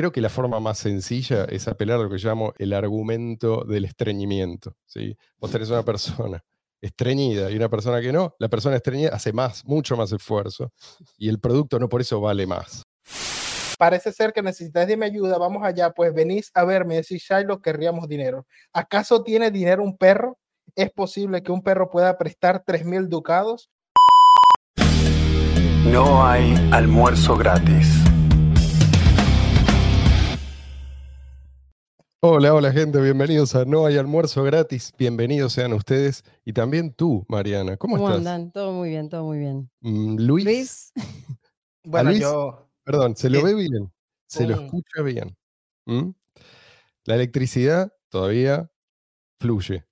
creo que la forma más sencilla es apelar a lo que llamo el argumento del estreñimiento. ¿sí? Vos tenés una persona estreñida y una persona que no, la persona estreñida hace más, mucho más esfuerzo y el producto no por eso vale más. Parece ser que necesitáis de mi ayuda, vamos allá, pues venís a verme, decís Shiloh, querríamos dinero. ¿Acaso tiene dinero un perro? ¿Es posible que un perro pueda prestar tres mil ducados? No hay almuerzo gratis. Hola, hola gente, bienvenidos a No hay almuerzo gratis, bienvenidos sean ustedes y también tú, Mariana, ¿cómo, ¿Cómo estás? andan? Todo muy bien, todo muy bien. Mm, Luis, Luis, Bueno, Luis? yo perdón, se lo ve bien, se lo escucha bien. ¿Mm? La electricidad todavía fluye.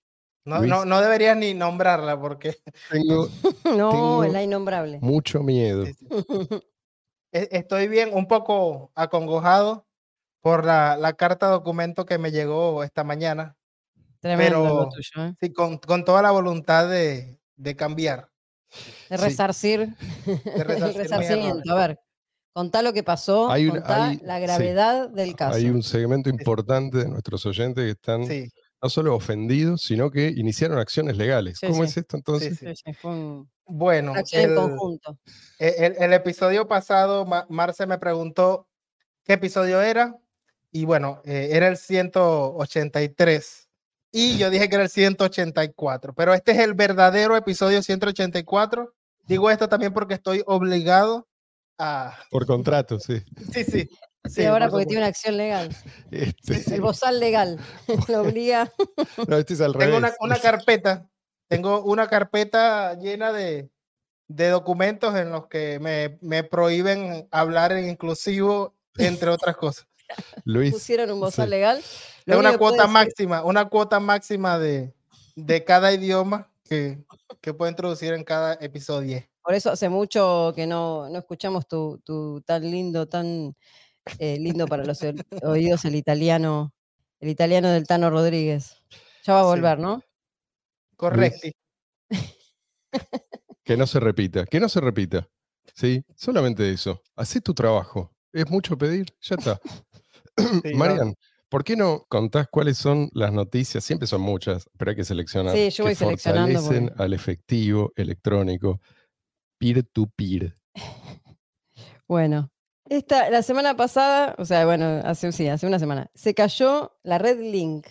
no, Luis. no, no deberías ni nombrarla porque Tengo no, tengo- es la innombrable. mucho miedo. Sí, sí. E- estoy bien, un poco acongojado por la, la carta documento que me llegó esta mañana, Tremendo pero- tuyo, ¿eh? sí, con, con toda la voluntad de, de cambiar. De Sí. resarcir, De el resarcir resarcimiento. A ver, contá lo que pasó, Hay un- contá hay- la sí. gravedad del caso. Hay un segmento importante de nuestros oyentes que están Sí, no solo ofendidos, sino que iniciaron acciones legales. Sí, ¿Cómo sí. es esto entonces? sí. Sí, sí, fue un- bueno, el- conjunto. E- El, el episodio pasado, Ma- Marce me preguntó qué episodio era. Y bueno, eh, era el 183. Y yo dije que era el 184. Pero este es el verdadero episodio 184. Digo esto también porque estoy obligado a. Por contrato, sí. Sí, sí. Sí, ahora por porque tiene una acción legal. Este, El bozal legal lo obliga. no, este es al Tengo una, una carpeta. Tengo una carpeta llena de, de documentos en los que me, me prohíben hablar en inclusivo, entre otras cosas. Luis, Pusieron un bozal sí. legal. Lo Es una puede cuota máxima, una cuota máxima de, de cada idioma que, que puedo introducir en cada episodio. Por eso hace mucho que no, no escuchamos tu, tu tan lindo, tan eh, lindo para los oí- oídos el italiano, el italiano del Tano Rodríguez. Ya va a Sí. volver, ¿no? Correcto. que no se repita, que no se repita. ¿Sí? Solamente eso. Hacé tu trabajo. ¿Es mucho pedir? Ya está. Sí. Marian, ¿por qué no contás cuáles son las noticias? Siempre son muchas, pero hay que seleccionar. Sí, yo que voy seleccionando fortalecen porque- al efectivo electrónico peer-to-peer. Bueno, esta, la semana pasada, o sea, bueno, hace, sí, hace una semana, se cayó la red Link.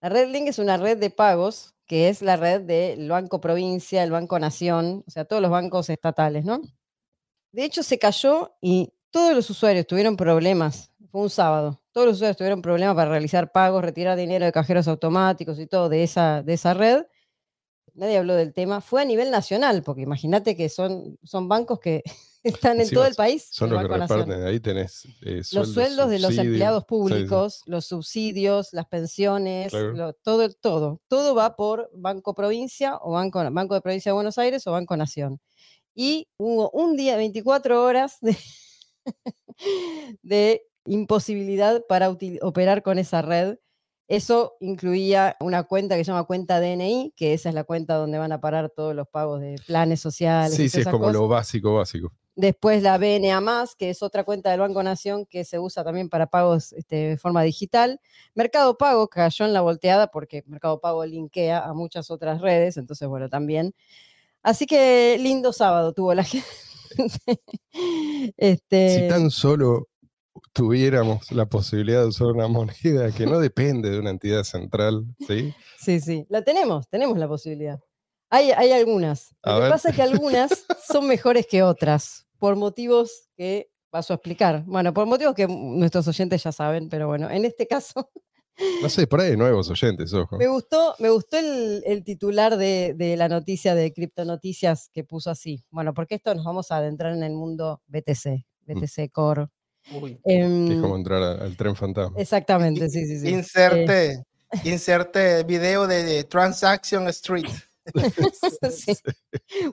La red Link es una red de pagos que es la red del Banco Provincia, el Banco Nación, o sea, todos los bancos estatales, ¿no? De hecho, se cayó y todos los usuarios tuvieron problemas. Fue un sábado. Todos los usuarios tuvieron problemas para realizar pagos, retirar dinero de cajeros automáticos y todo de esa, de esa red. Nadie habló del tema. Fue a nivel nacional, porque imagínate que son, son bancos que están en Encima todo el país. Son los que reparten. Ahí tenés eh, los sueldos de los empleados Sí, sí. públicos, los subsidios, las pensiones, Claro. lo- todo, todo, todo va por Banco Provincia o Banco, Banco de Provincia de Buenos Aires o Banco Nación. Y hubo un día, 24 horas de, de imposibilidad para operar con esa red. Eso incluía una cuenta que se llama cuenta DNI, que esa es la cuenta donde van a parar todos los pagos de planes sociales. Sí, sí, es como cosas. lo básico, básico. Después la BNA, que es otra cuenta del Banco Nación que se usa también para pagos este, de forma digital. Mercado Pago cayó en la volteada porque Mercado Pago linkea a muchas otras redes, entonces, bueno, también. Así que lindo sábado tuvo la gente. este, Si tan solo tuviéramos la posibilidad de usar una moneda que no depende de una entidad central, ¿sí? Sí, sí, la tenemos, tenemos la posibilidad. Hay, hay algunas. A Lo que ver. pasa es que algunas son mejores que otras, por motivos que paso a explicar. Bueno, por motivos que nuestros oyentes ya saben, pero bueno, en este caso No sé, por ahí hay nuevos oyentes, ojo. Me gustó, me gustó el, el titular de, de la noticia de Criptonoticias que puso así. Bueno, porque esto nos vamos a adentrar en el mundo BTC, BTC Core. Uy. Em, es como entrar a- al tren fantasma. exactamente, sí, sí, sí. Inserte, inserte video de, de Transaction Street. Sí.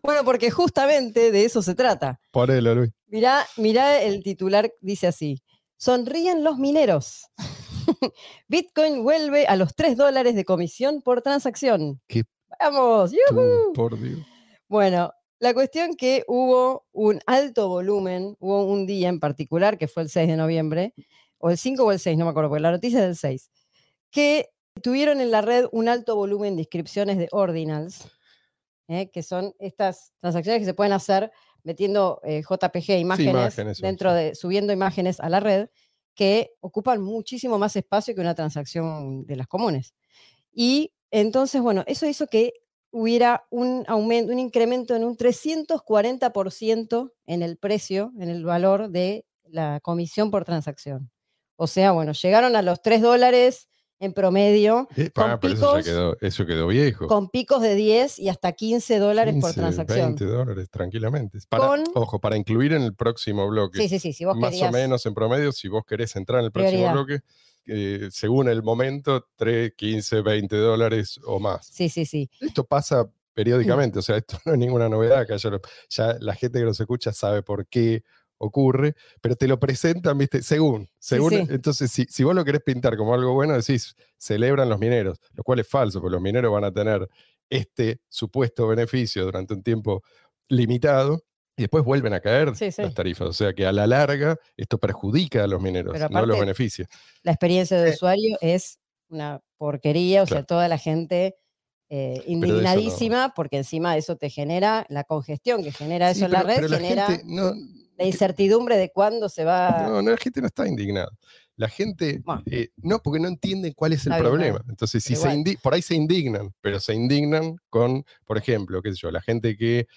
Bueno, porque justamente de eso se trata. Ponelo, Luis. Mirá, mirá el titular, dice así. Sonríen los mineros. Bitcoin vuelve a los 3 dólares de comisión por transacción. Qué ¡Vamos! Tú, ¡yujú! por Dios. Bueno, la cuestión que hubo un alto volumen, hubo un día en particular, que fue el 6 de noviembre, o el 5 o el 6, no me acuerdo, porque la noticia es del 6, que tuvieron en la red un alto volumen de inscripciones de ordinals, ¿eh? que son estas transacciones que se pueden hacer metiendo eh, JPG, imágenes, dentro sí. de, subiendo imágenes a la red, que ocupan muchísimo más espacio que una transacción de las comunes. Y entonces, bueno, eso hizo que hubiera un aumento, un incremento en un 340% en el precio, en el valor de la comisión por transacción. O sea, bueno, llegaron a los 3 dólares en promedio, Eh, con pero eso, picos- quedó, eso quedó viejo. con picos de 10 y hasta 15 dólares por 15, transacción. 20 dólares, tranquilamente. Para, Con- Ojo, para incluir en el próximo bloque. Sí, sí, sí, si vos más querías. o menos en promedio, si vos querés entrar en el próximo Prioridad. bloque, eh, según el momento, 3, 15, 20 dólares o más. Sí, sí, sí. Esto pasa periódicamente, o sea, esto no es ninguna novedad, que ya, lo- ya la gente que nos escucha sabe por qué ocurre, pero te lo presentan, viste, según, según, sí. entonces si, si vos lo querés pintar como algo bueno, decís, celebran los mineros, lo cual es falso, porque los mineros van a tener este supuesto beneficio durante un tiempo limitado y después vuelven a caer Sí, sí. las tarifas, o sea que a la larga esto perjudica a los mineros, no los beneficia. La experiencia de usuario es una porquería, o sea, toda la gente eh, no- indignadísima, porque encima eso te genera la congestión que genera eso en la red, pero la genera gente no- la incertidumbre de cuándo se va. No, no, la gente no está indignada. La gente, Bueno. eh, no, porque no entiende cuál es el problema. bien. Entonces, si se por ahí se indignan, pero se indignan con, por ejemplo, qué sé yo, la gente que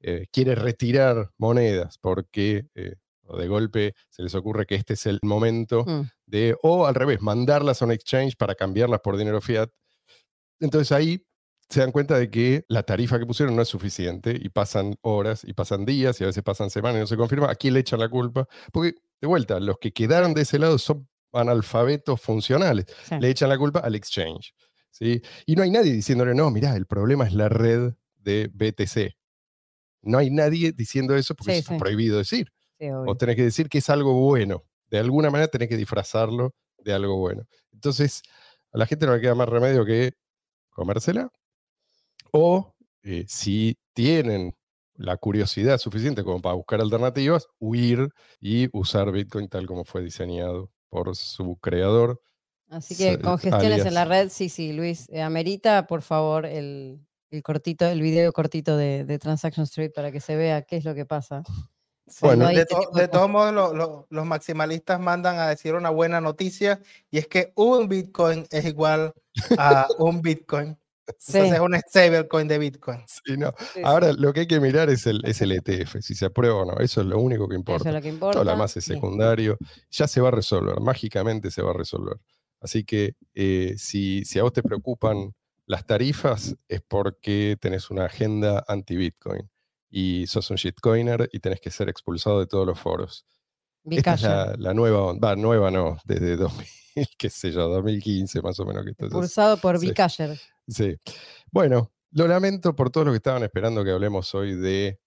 eh, quiere retirar monedas porque eh, de golpe se les ocurre que este es el momento Mm, de, o al revés, mandarlas a un exchange para cambiarlas por dinero fiat. Entonces ahí se dan cuenta de que la tarifa que pusieron no es suficiente y pasan horas y pasan días y a veces pasan semanas y no se confirma. ¿A quién le echan la culpa? Porque, de vuelta, los que quedaron de ese lado son analfabetos funcionales. sí. Le echan la culpa al exchange. ¿sí? Y no hay nadie diciéndole, no, mirá, el problema es la red de BTC. No hay nadie diciendo eso porque Sí, eso sí. es prohibido decir. sí, O tenés que decir que es algo bueno. De alguna manera tenés que disfrazarlo de algo bueno. Entonces, a la gente no le queda más remedio que comérsela. O eh, si tienen la curiosidad suficiente como para buscar alternativas, huir y usar Bitcoin tal como fue diseñado por su creador. Así que congestiones en la alias. red, sí, sí, Luis. eh, amerita, por favor, el, el cortito, el video cortito de, de Transaction Street para que se vea qué es lo que pasa. Sí, Bueno. de, Este to- de de todos modos, lo- lo- los maximalistas mandan a decir una buena noticia y es que un Bitcoin es igual a un Bitcoin. Sí, Entonces es un stablecoin de Bitcoin. Sí, no. sí, Ahora lo que hay que mirar es el, es el ETF, si se aprueba o no. Eso es lo único que eso importa. es lo que importa. Todo lo demás es sí. secundario. Ya se va a resolver, mágicamente se va a resolver. Así que eh, si, si a vos te preocupan las tarifas, es porque tenés una agenda anti-Bitcoin y sos un shitcoiner y tenés que ser expulsado de todos los foros. Esta es la, la nueva onda. Va, nueva no, desde 2000, qué sé yo, 2015 más o menos que impulsado por sí. Bicasher. Sí. Bueno, lo lamento por todos los que estaban esperando que hablemos hoy de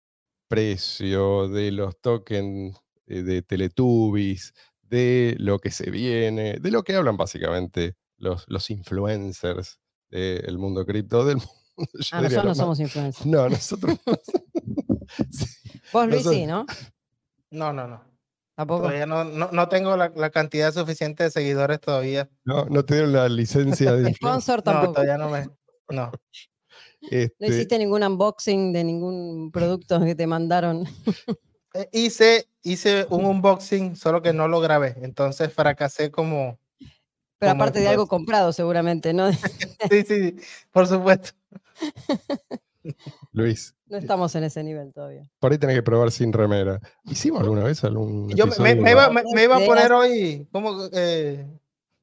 precio, de los tokens eh, de Teletubbies, de lo que se viene, de lo que hablan básicamente los, los influencers del mundo cripto, del mundo. Ah, nosotros no somos influencers. No, nosotros no. Sí, Vos, Luis, nosotros- sí, ¿no? No, no, no. Tampoco. Todavía no, no, no tengo la, la cantidad suficiente de seguidores todavía. no, no te dieron la licencia de. Sponsor No, tampoco. todavía no me. No. No Este, hiciste ningún unboxing de ningún producto que te mandaron. Eh, Hice, hice un unboxing, solo que no lo grabé. Entonces fracasé como. Pero Como aparte de algo comprado, seguramente, ¿no? Sí, sí, por supuesto. Luis, No estamos en ese nivel todavía. por ahí tenés que probar sin remera. ¿Hicimos alguna vez algún Yo me, iba, me- iba a poner hoy como eh,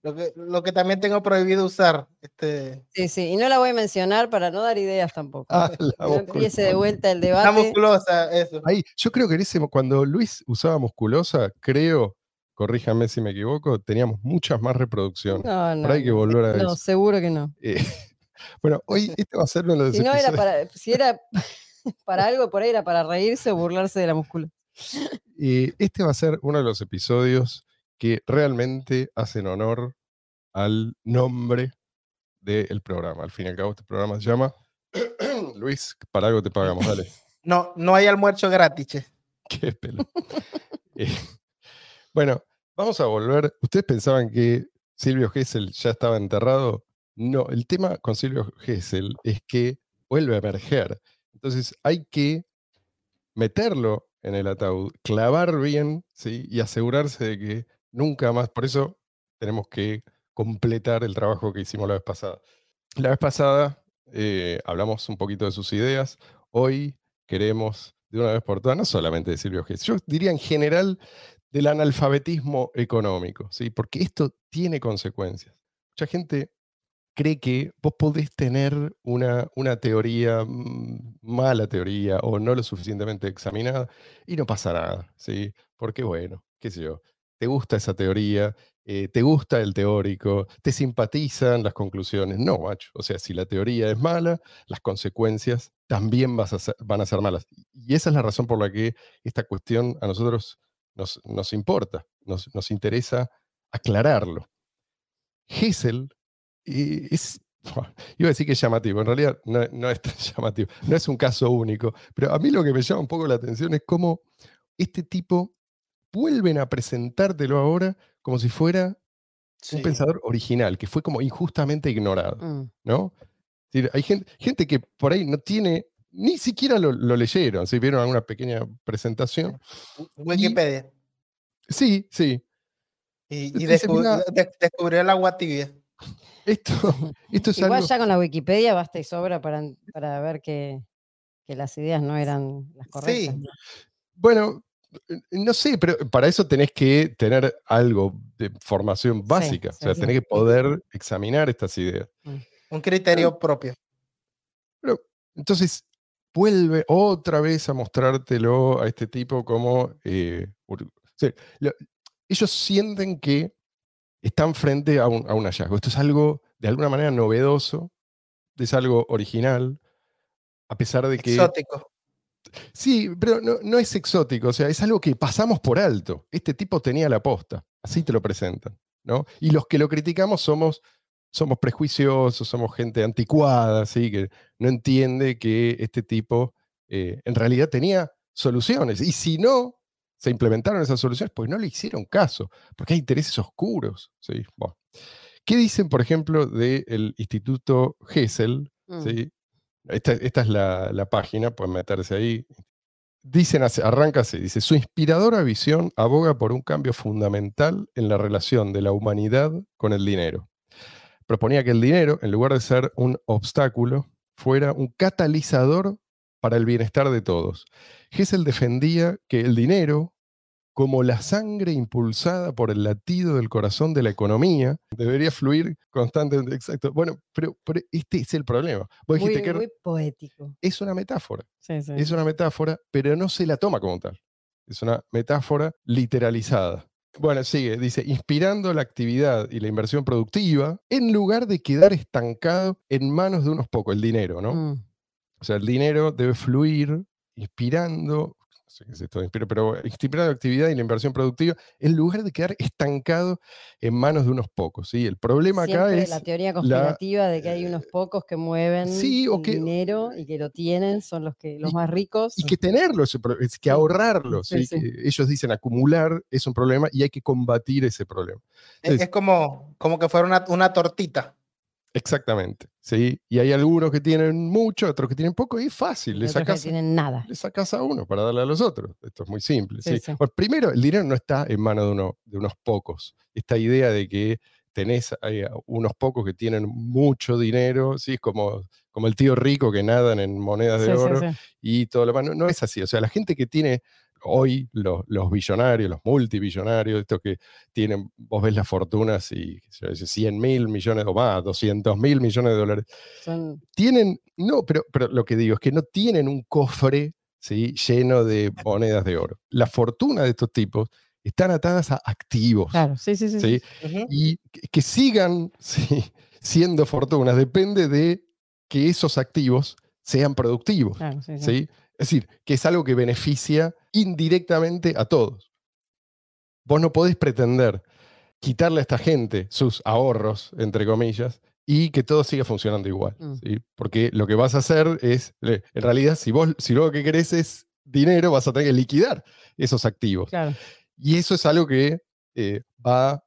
lo, que, lo que también tengo prohibido usar. Este, Sí, sí. Y no la voy a mencionar para no dar ideas tampoco. Ah, la no empiece de vuelta el la debate. musculosa, eso. Ahí, yo creo que en ese, cuando Luis usaba musculosa, creo, corríjame si me equivoco, teníamos muchas más reproducciones. No, no. Por ahí hay que volver a No, eso. seguro que no. Eh, bueno, hoy este va a ser uno de los Si no era para, si era para algo, por ahí era para reírse o burlarse de la musculación. eh, este va a ser uno de los episodios que realmente hacen honor al nombre del programa. Al fin y al cabo, este programa se llama Luis, para algo te pagamos, dale. No, no hay almuerzo gratis. che. Qué pelo. Eh, bueno, Vamos a volver. ¿Ustedes pensaban que Silvio Gesell ya estaba enterrado? No, el tema con Silvio Gesell es que vuelve a emerger. Entonces hay que meterlo en el ataúd, clavar bien, ¿sí? Y asegurarse de que nunca más. Por eso tenemos que completar el trabajo que hicimos la vez pasada. La vez pasada eh, hablamos un poquito de sus ideas. Hoy queremos, de una vez por todas, no solamente de Silvio Gesell, yo diría en general del analfabetismo económico, ¿sí? porque esto tiene consecuencias. Mucha gente cree que vos podés tener una, una teoría, mm, mala teoría o no lo suficientemente examinada y no pasa nada, ¿sí? Porque bueno, qué sé yo, te gusta esa teoría, eh, te gusta el teórico, te simpatizan las conclusiones. No, macho. O sea, si la teoría es mala, las consecuencias también vas a van a ser malas. Y esa es la razón por la que esta cuestión a nosotros nos, nos importa, nos, nos interesa aclararlo. Hessel es, iba a decir que es llamativo, en realidad no, es tan llamativo, no es un caso único, pero a mí lo que me llama un poco la atención es cómo este tipo vuelven a presentártelo ahora como si fuera un pensador original, que fue como injustamente ignorado, mm. ¿no? hay gente, gente, que por ahí no tiene, ni siquiera lo, leyeron, si vieron alguna pequeña presentación. Wikipedia. sí, sí. Y, y descubrió el agua tibia. Esto, esto es Igual ya con la Wikipedia basta y sobra para, para ver que, que las ideas no eran las correctas. Sí. Bueno, no sé, pero para eso tenés que tener algo de formación básica. o sea, tenés que poder examinar estas ideas. Mm. Un criterio propio. Pero, entonces, vuelve otra vez a mostrártelo a este tipo como. Eh, ellos sienten que están frente a un, hallazgo. Esto es algo de alguna manera novedoso, es algo original, a pesar de que... Exótico. Sí, pero no, es exótico, o sea, es algo que pasamos por alto. Este tipo tenía la posta, así te lo presentan, ¿no? Y los que lo criticamos somos, somos prejuiciosos, somos gente anticuada, ¿sí? Que no entiende que este tipo eh, en realidad tenía soluciones. Y si no, se implementaron esas soluciones, pues no le hicieron caso, porque hay intereses oscuros. ¿sí? ¿Qué dicen, por ejemplo, del Instituto Gesell? Mm. ¿sí? Esta, es la, página, pueden meterse ahí. Dicen, arranca así, dice, su inspiradora visión aboga por un cambio fundamental en la relación de la humanidad con el dinero. Proponía que el dinero, en lugar de ser un obstáculo, fuera un catalizador para el bienestar de todos. Hessel defendía que el dinero, como la sangre impulsada por el latido del corazón de la economía, debería fluir constantemente. Exacto. Bueno, pero, este es el problema. muy, muy poético. Es una metáfora. Es una metáfora, pero no se la toma como tal. Es una metáfora literalizada. Bueno, sigue, dice, inspirando la actividad y la inversión productiva en lugar de quedar estancado en manos de unos pocos, el dinero, ¿no? Mm. O sea, el dinero debe fluir inspirando, sé qué es esto, pero inspirando la actividad y la inversión productiva en lugar de quedar estancado en manos de unos pocos. ¿sí? El problema acá es... La teoría conspirativa de que hay unos pocos que mueven el dinero y que lo tienen, son los, que, los más ricos. Y que tenerlo, es que ahorrarlo. ellos dicen acumular es un problema y hay que combatir ese problema. es, como, como que fuera una, una tortita. Exactamente, ¿sí? Y hay algunos que tienen mucho, otros que tienen poco, y es fácil. Le sacas, tienen nada. Le sacas a uno para darle a los otros. Esto es muy simple. ¿sí? primero, el dinero no está en manos de, uno, de unos pocos. Esta idea de que tenés unos pocos que tienen mucho dinero, ¿sí? Como, como el tío rico que nadan en monedas de oro y todo lo demás. no, es así. O sea, la gente que tiene hoy los, billonarios, los multibillonarios, estos que tienen, vos ves las fortunas y 100 mil millones o más, 200 mil millones de dólares, tienen, no, pero, pero lo que digo es que no tienen un cofre ¿sí? lleno de monedas de oro. La fortuna de estos tipos están atadas a activos. Claro, sí, sí, sí. Y que, sigan siendo fortunas depende de que esos activos sean productivos. ¿sí? Es decir, que es algo que beneficia indirectamente a todos. Vos no podés pretender quitarle a esta gente sus ahorros, entre comillas, y que todo siga funcionando igual. Mm. Porque lo que vas a hacer es, en realidad, si vos, si lo que querés es dinero, vas a tener que liquidar esos activos. Y eso es algo que eh, va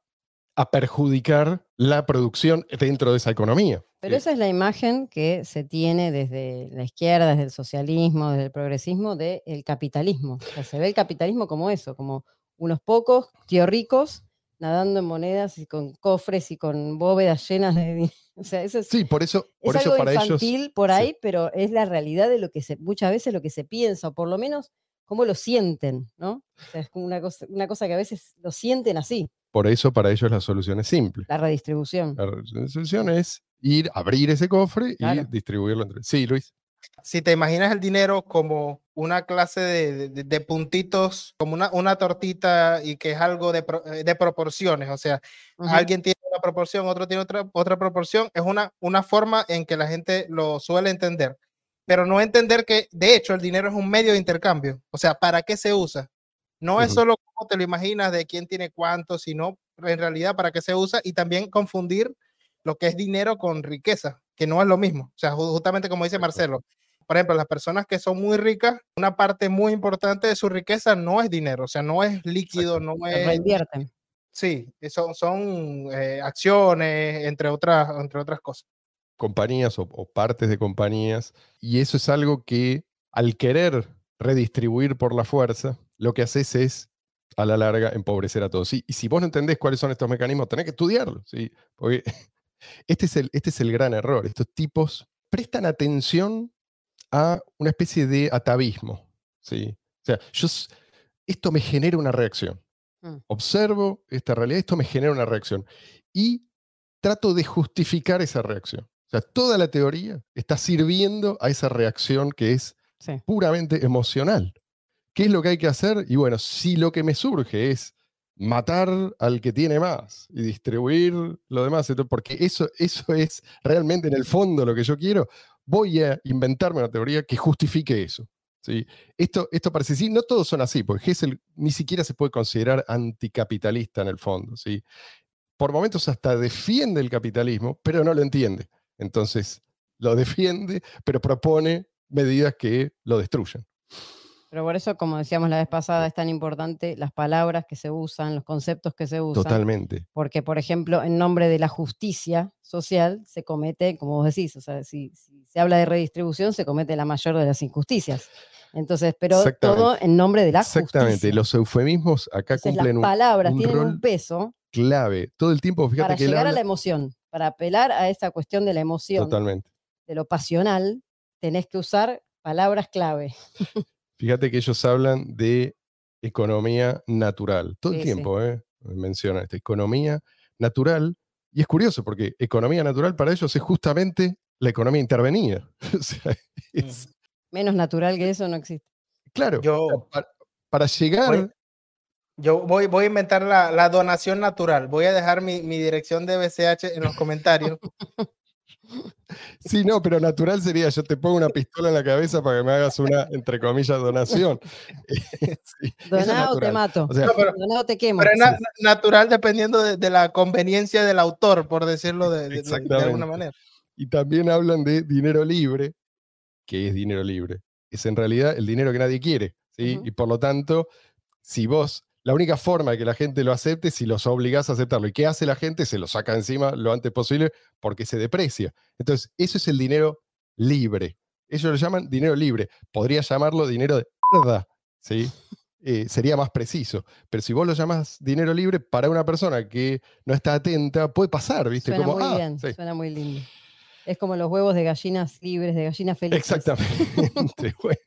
a perjudicar la producción dentro de esa economía. Pero esa es la imagen que se tiene desde la izquierda, desde el socialismo, desde el progresismo, del capitalismo. O sea, se ve el capitalismo como eso, como unos pocos tío ricos nadando en monedas y con cofres y con bóvedas llenas de dinero. O sea, eso es, sí, por eso, por es eso algo para ellos. infantil por sí. ahí, pero es la realidad de lo que se, muchas veces lo que se piensa, o por lo menos cómo lo sienten, ¿no? O sea, es como una cosa, una cosa que a veces lo sienten así, Por eso para ellos la solución es simple. la redistribución. La solución es ir, abrir ese cofre Claro. y distribuirlo entre. Sí, Luis. si te imaginas el dinero como una clase de, de- de puntitos, como una, una tortita y que es algo de, pro- eh, de proporciones, o sea, Ujú. alguien tiene una proporción, otro tiene otra, otra proporción, es una, una forma en que la gente lo suele entender, pero no entender que de hecho el dinero es un medio de intercambio, o sea, ¿para qué se usa? No es solo como te lo imaginas de quién tiene cuánto, sino en realidad para qué se usa y también confundir lo que es dinero con riqueza, que no es lo mismo. O sea, ju- justamente como dice. Marcelo, por ejemplo, las personas que son muy ricas, una parte muy importante de su riqueza no es dinero, o sea, no es líquido, no es... reinvierten. Sí, son, son eh, acciones, entre otras, entre otras cosas. Compañías o, o partes de compañías, y eso es algo que al querer redistribuir por la fuerza, lo que haces es, a la larga, empobrecer a todos. Y, y si vos no entendés cuáles son estos mecanismos, tenés que estudiarlos, ¿sí? Porque este es, el, este es el gran error. Estos tipos prestan atención a una especie de atavismo, ¿sí? O sea, yo, esto me genera una reacción. Mm. Observo esta realidad, esto me genera una reacción. Y trato de justificar esa reacción. O sea, toda la teoría está sirviendo a esa reacción que es Sí. puramente emocional. ¿Qué es lo que hay que hacer? Y bueno, si lo que me surge es matar al que tiene más y distribuir lo demás, porque eso, eso es realmente en el fondo lo que yo quiero, voy a inventarme una teoría que justifique eso. ¿sí? Esto, esto parece sí, no todos son así, porque Hessel ni siquiera se puede considerar anticapitalista en el fondo. ¿sí? Por momentos hasta defiende el capitalismo, pero no lo entiende. Entonces, lo defiende, pero propone medidas que lo destruyen. Pero por eso, como decíamos la vez pasada, es tan importante las palabras que se usan, los conceptos que se usan. Totalmente. Porque, por ejemplo, en nombre de la justicia social se comete, como vos decís, o sea, si, si se habla de redistribución, se comete la mayor de las injusticias. Entonces, pero todo Exactamente. en nombre de la Exactamente. justicia. Los eufemismos acá Entonces, cumplen las un palabras un tienen rol un peso clave. Todo el tiempo, fíjate para que llegar a la emoción, para apelar a esa cuestión de la emoción, Totalmente. de lo pasional, tenés que usar palabras clave. Fíjate que ellos hablan de economía natural. Todo el sí. tiempo, ¿eh? Mencionan esta economía natural. Y es curioso porque economía natural para ellos es justamente la economía intervenida. O sea, es- Menos natural que eso no existe. claro, Yo- para, para llegar, Yo voy, voy a inventar la, la donación natural. Voy a dejar mi, mi dirección de BCH en los comentarios. sí, no, pero natural sería yo te pongo una pistola en la cabeza para que me hagas una, entre comillas, donación. Sí, eso es Doná o te mato. O sea, No, pero- Doná o te quemo. Pero es na- natural dependiendo de, de la conveniencia del autor, por decirlo de, de- de- alguna manera. Y también hablan de dinero libre, que es dinero libre. Es en realidad el dinero que nadie quiere. ¿sí? Y por lo tanto, si vos, la única forma de que la gente lo acepte es si los obligás a aceptarlo. ¿Y qué hace la gente? Se lo saca encima lo antes posible porque se deprecia. Entonces, eso es el dinero libre. Ellos lo llaman dinero libre. Podría llamarlo dinero de mierda, ¿sí? Eh, sería más preciso. Pero si vos lo llamas dinero libre para una persona que no está atenta, puede pasar, ¿viste? Suena Como, muy "Ah, bien, sí". suena muy lindo. Es como los huevos de gallinas libres, de gallinas felices. Exactamente. bueno.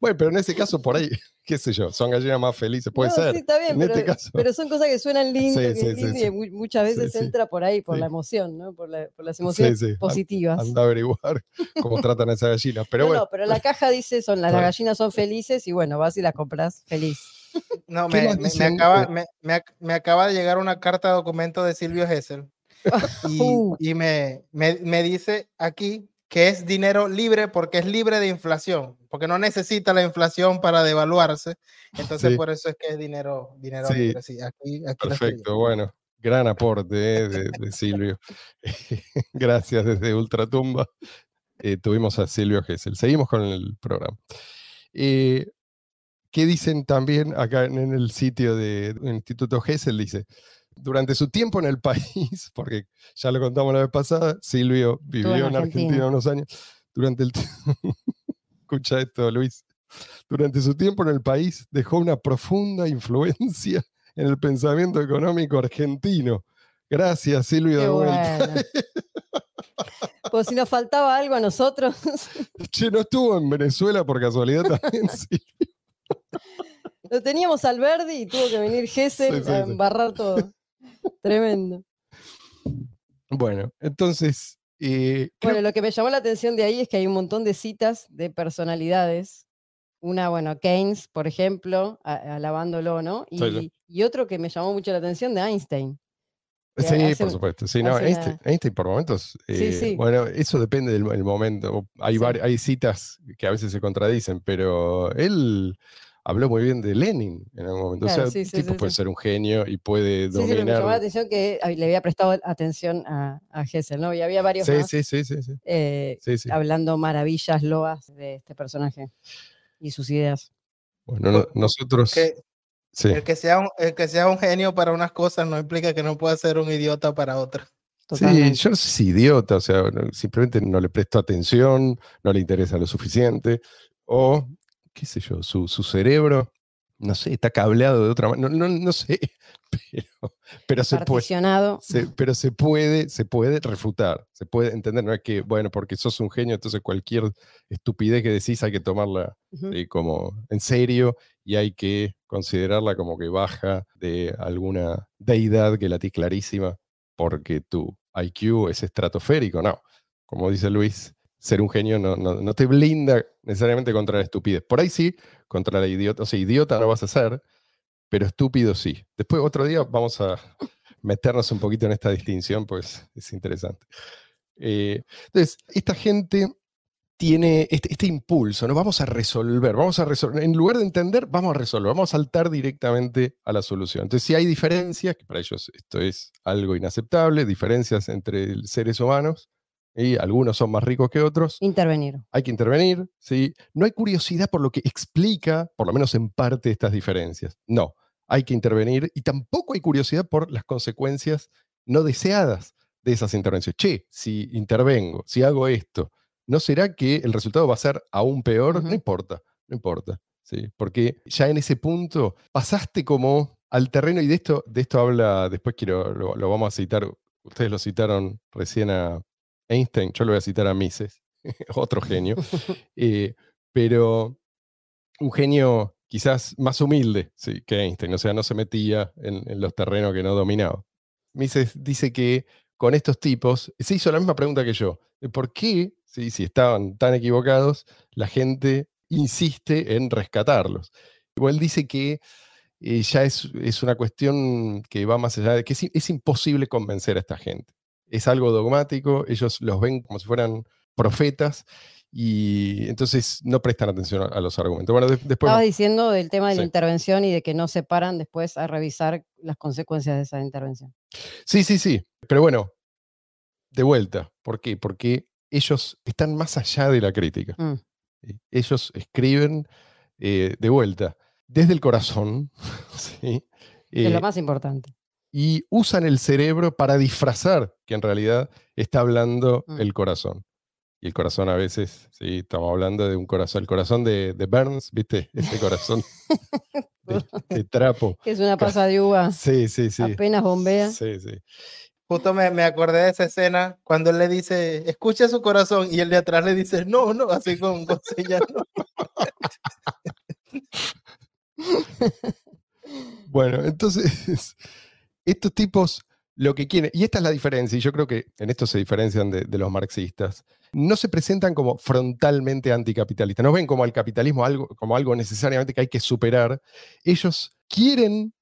bueno, pero en ese caso, por ahí, qué sé yo, son gallinas más felices, puede No, ser. Sí, está bien, En pero, este caso. pero son cosas que suenan Sí, sí, sí, sí. y mu- muchas veces sí. entra por ahí, por Sí. la emoción, ¿no? Por, la- por las emociones positivas. Anda a averiguar cómo tratan a esas gallinas. Pero no, bueno, no, pero la caja dice, son las, gallinas son felices y bueno, vas y las compras feliz. No, ¿Qué me, me- acaba, Eh, me, me ac- me acaba de llegar una carta de documento de Silvio Gesell y, Uh. y me, me, me dice aquí que es dinero libre porque es libre de inflación, porque no necesita la inflación para devaluarse. Entonces, Sí. por eso es que es dinero, dinero Sí. libre. Sí, aquí, aquí lo estoy perfecto, bueno. Gran aporte eh, de, de Silvio. Gracias desde Ultratumba. Eh, tuvimos a Silvio Gesell. Seguimos con el programa. Eh, ¿Qué dicen también acá en, el sitio de- del Instituto Gesell? Dice, durante su tiempo en el país, porque ya lo contamos la vez pasada, Silvio vivió en, en Argentina. Argentina unos años. Durante el Escucha esto, Luis. Durante su tiempo en el país dejó una profunda influencia en el pensamiento económico argentino. Gracias, Silvio, Qué de vuelta. bueno. Pues si nos faltaba algo a nosotros, Che, ¿no estuvo en Venezuela por casualidad también? Sí. lo teníamos al verde y tuvo que venir Gessel Sí, sí, a embarrar todo. Tremendo. Bueno, entonces, eh, Bueno, lo que me llamó la atención de ahí es que hay un montón de citas de personalidades. Una, bueno, Keynes, por ejemplo, alabándolo, ¿no? Sí, sí. Y, y otro que me llamó mucho la atención de Einstein. Sí, hace por supuesto. Sí, no, Einstein, una- Einstein por momentos. eh, sí. Bueno, eso depende del el momento. Hay, Sí. hay citas que a veces se contradicen, pero él habló muy bien de Lenin en algún momento. Claro, o sea, sí, sí, tipo sí, puede sí. ser un genio y puede Sí, sí, pero me llamó la dominar. atención que le había prestado atención a, a Hessel, ¿no? Y había varios Sí, más sí, sí, sí, sí, eh, sí, sí. hablando maravillas, loas de este personaje y sus ideas. Bueno, no- nosotros. Que el, que sea un, el que sea un genio para unas cosas no implica que no pueda ser un idiota para otras. Sí, yo no sé si idiota, o sea, simplemente no le presto atención, no le interesa lo suficiente, o qué sé yo, su, su cerebro, no sé, está cableado de otra manera, no, no, no sé, pero, pero se puede. Se- pero se puede, se puede refutar, se puede entender, no es que, bueno, porque sos un genio, entonces cualquier estupidez que decís hay que tomarla como en serio y hay que considerarla como que baja de alguna deidad que la tienes clarísima porque tu IQ es estratosférico. No, como dice Luis, ser un genio no, te blinda necesariamente contra la estupidez. Por ahí sí, contra la idiota. O sea, idiota no vas a ser, pero estúpido sí. Después otro día vamos a meternos un poquito en esta distinción, pues es interesante. Eh, entonces, esta gente tiene este, este impulso, ¿no? Vamos a resolver, vamos a resolver. En lugar de entender, vamos a resolver, vamos a saltar directamente a la solución. Entonces, si hay diferencias, que para ellos esto es algo inaceptable, diferencias entre seres humanos, y algunos son más ricos que otros, Intervenir. hay que intervenir, ¿sí? No hay curiosidad por lo que explica, por lo menos en parte, estas diferencias. No, hay que intervenir y tampoco hay curiosidad por las consecuencias no deseadas de esas intervenciones. Che, si intervengo, si hago esto, ¿no será que el resultado va a ser aún peor? No importa, no importa, ¿sí? Porque ya en ese punto pasaste como al terreno, y de esto, de esto habla, después quiero, lo, lo vamos a citar, ustedes lo citaron recién a Einstein, yo lo voy a citar a Mises, otro genio, eh, pero un genio quizás más humilde sí, que Einstein, o sea, no se metía en, en los terrenos que no dominaba. Mises dice que con estos tipos se hizo la misma pregunta que yo. de ¿Por qué, sí, si estaban tan equivocados, la gente insiste en rescatarlos? Igual dice que eh, ya es, es una cuestión que va más allá de que es imposible convencer a esta gente. Es algo dogmático, ellos los ven como si fueran profetas y entonces no prestan atención a, a los argumentos. Bueno, de- después... Estabas diciendo del tema de la intervención y de que no se paran después a revisar las consecuencias de esa intervención. Sí, sí, sí. Pero bueno, de vuelta. ¿Por qué? Porque ellos están más allá de la crítica. Mm. ¿sí? Ellos escriben eh, de vuelta desde el corazón ¿sí? es lo Eh, más importante. Y usan el cerebro para disfrazar que en realidad está hablando Mm. el corazón. Y el corazón a veces, sí, estamos hablando de un corazón, el corazón de, de Burns, ¿viste? Ese corazón de, de trapo. Que es una pasa de uva, Sí, sí, sí. apenas bombea. Sí, sí. Justo me, me acordé de esa escena cuando él le dice, escucha su corazón, y el de atrás le dice, no, no, así con, con no. Bueno, entonces, estos tipos lo que quieren, y esta es la diferencia, y yo creo que en esto se diferencian de, de los marxistas, no se presentan como frontalmente anticapitalistas, no ven como al capitalismo algo, como algo necesariamente que hay que superar. Ellos quieren,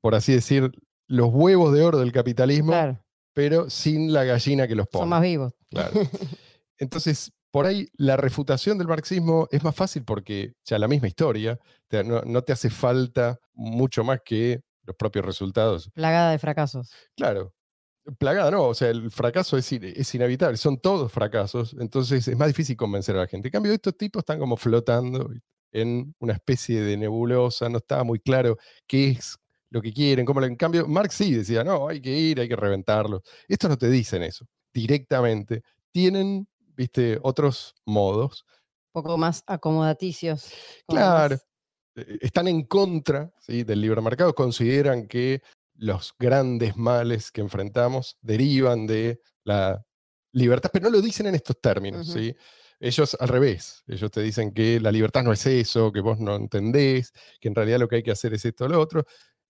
por así decir, los huevos de oro del capitalismo, Claro, pero sin la gallina que los pone. son más vivos. Claro. Entonces, por ahí la refutación del marxismo es más fácil porque ya la misma historia, no te hace falta mucho más que los propios resultados. Plagada de fracasos. Claro, plagada no, o sea, el fracaso es, in- es inevitable, son todos fracasos, entonces es más difícil convencer a la gente. En cambio, estos tipos están como flotando en una especie de nebulosa, no estaba muy claro qué es lo que quieren, cómo lo- en cambio Marx sí decía, no, hay que ir, hay que reventarlo. Estos no te dicen eso directamente, tienen, viste, otros modos. Un poco más acomodaticios. como Claro, más- están en contra ¿sí? del libre mercado, consideran que los grandes males que enfrentamos derivan de la libertad, pero no lo dicen en estos términos. ¿sí? Ellos al revés, ellos te dicen que la libertad no es eso, que vos no entendés, que en realidad lo que hay que hacer es esto o lo otro.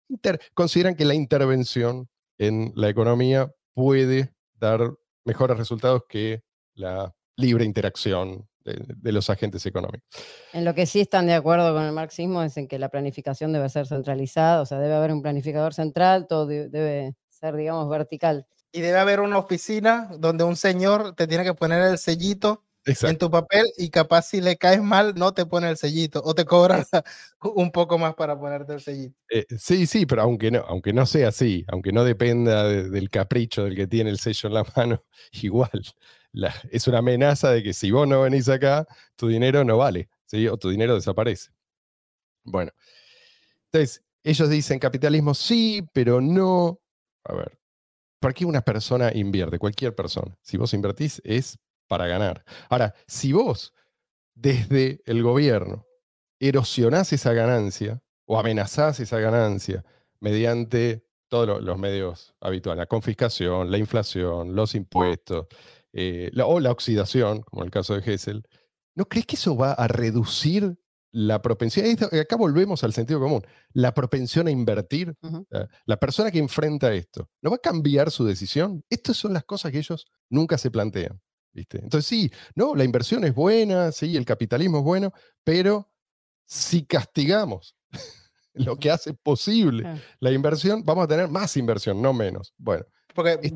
Inter- consideran que la intervención en la economía puede dar mejores resultados que la libre interacción de, de los agentes económicos. En lo que sí están de acuerdo con el marxismo es en que la planificación debe ser centralizada, o sea, debe haber un planificador central, todo de- debe ser, digamos, vertical. Y debe haber una oficina donde un señor te tiene que poner el sellito en tu papel y capaz si le caes mal no te pone el sellito o te cobra un poco más para ponerte el sellito. Eh, sí, sí, pero aunque no, aunque no sea así, aunque no dependa de- del capricho del que tiene el sello en la mano, igual es una amenaza de que si vos no venís acá, tu dinero no vale, ¿sí? o tu dinero desaparece. Bueno, entonces ellos dicen capitalismo sí, pero no. A ver, ¿para qué una persona invierte? Cualquier persona. Si vos invertís es para ganar. Ahora, si vos desde el gobierno erosionás esa ganancia o amenazás esa ganancia mediante todos lo- los medios habituales, la confiscación, la inflación, los impuestos, eh, la- o la oxidación, como en el caso de Hessel, ¿no crees que eso va a reducir la propensión? Esto- Acá volvemos al sentido común. La propensión a invertir, eh, la persona que enfrenta esto, ¿no va a cambiar su decisión? Estas son las cosas que ellos nunca se plantean. ¿viste? Entonces sí, no, la inversión es buena, sí, el capitalismo es bueno, pero si castigamos lo que hace posible la inversión, vamos a tener más inversión, no menos. Bueno, Porque es-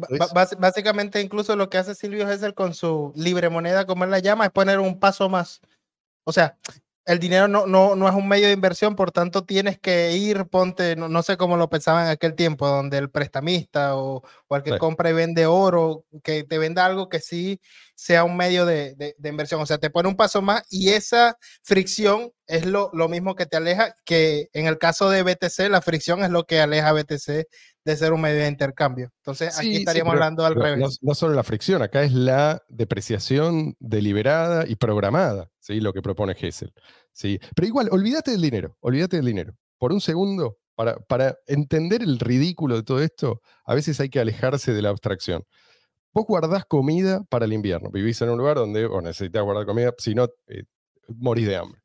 básicamente incluso lo que hace Silvio Gesell con su libre moneda, como él la llama, es poner un paso más. O sea, el dinero no, no, no es un medio de inversión, por tanto tienes que ir, ponte, no, no sé cómo lo pensaban en aquel tiempo, donde el prestamista o, o el que compra y vende oro, que te venda algo que sí sea un medio de, de- de inversión. O sea, te pone un paso más y esa fricción es lo, lo mismo que te aleja, que en el caso de BTC, la fricción es lo que aleja a BTC de ser un medio de intercambio. Entonces, Sí, aquí sí, estaríamos pero- hablando al pero revés. No, no solo la fricción, acá es la depreciación deliberada y programada, ¿sí? lo que propone Hessel. ¿sí? Pero igual, olvídate del dinero, olvídate del dinero. Por un segundo, para, para entender el ridículo de todo esto, a veces hay que alejarse de la abstracción. Vos guardás comida para el invierno, vivís en un lugar donde vos necesitas guardar comida, si no, eh, morís de hambre.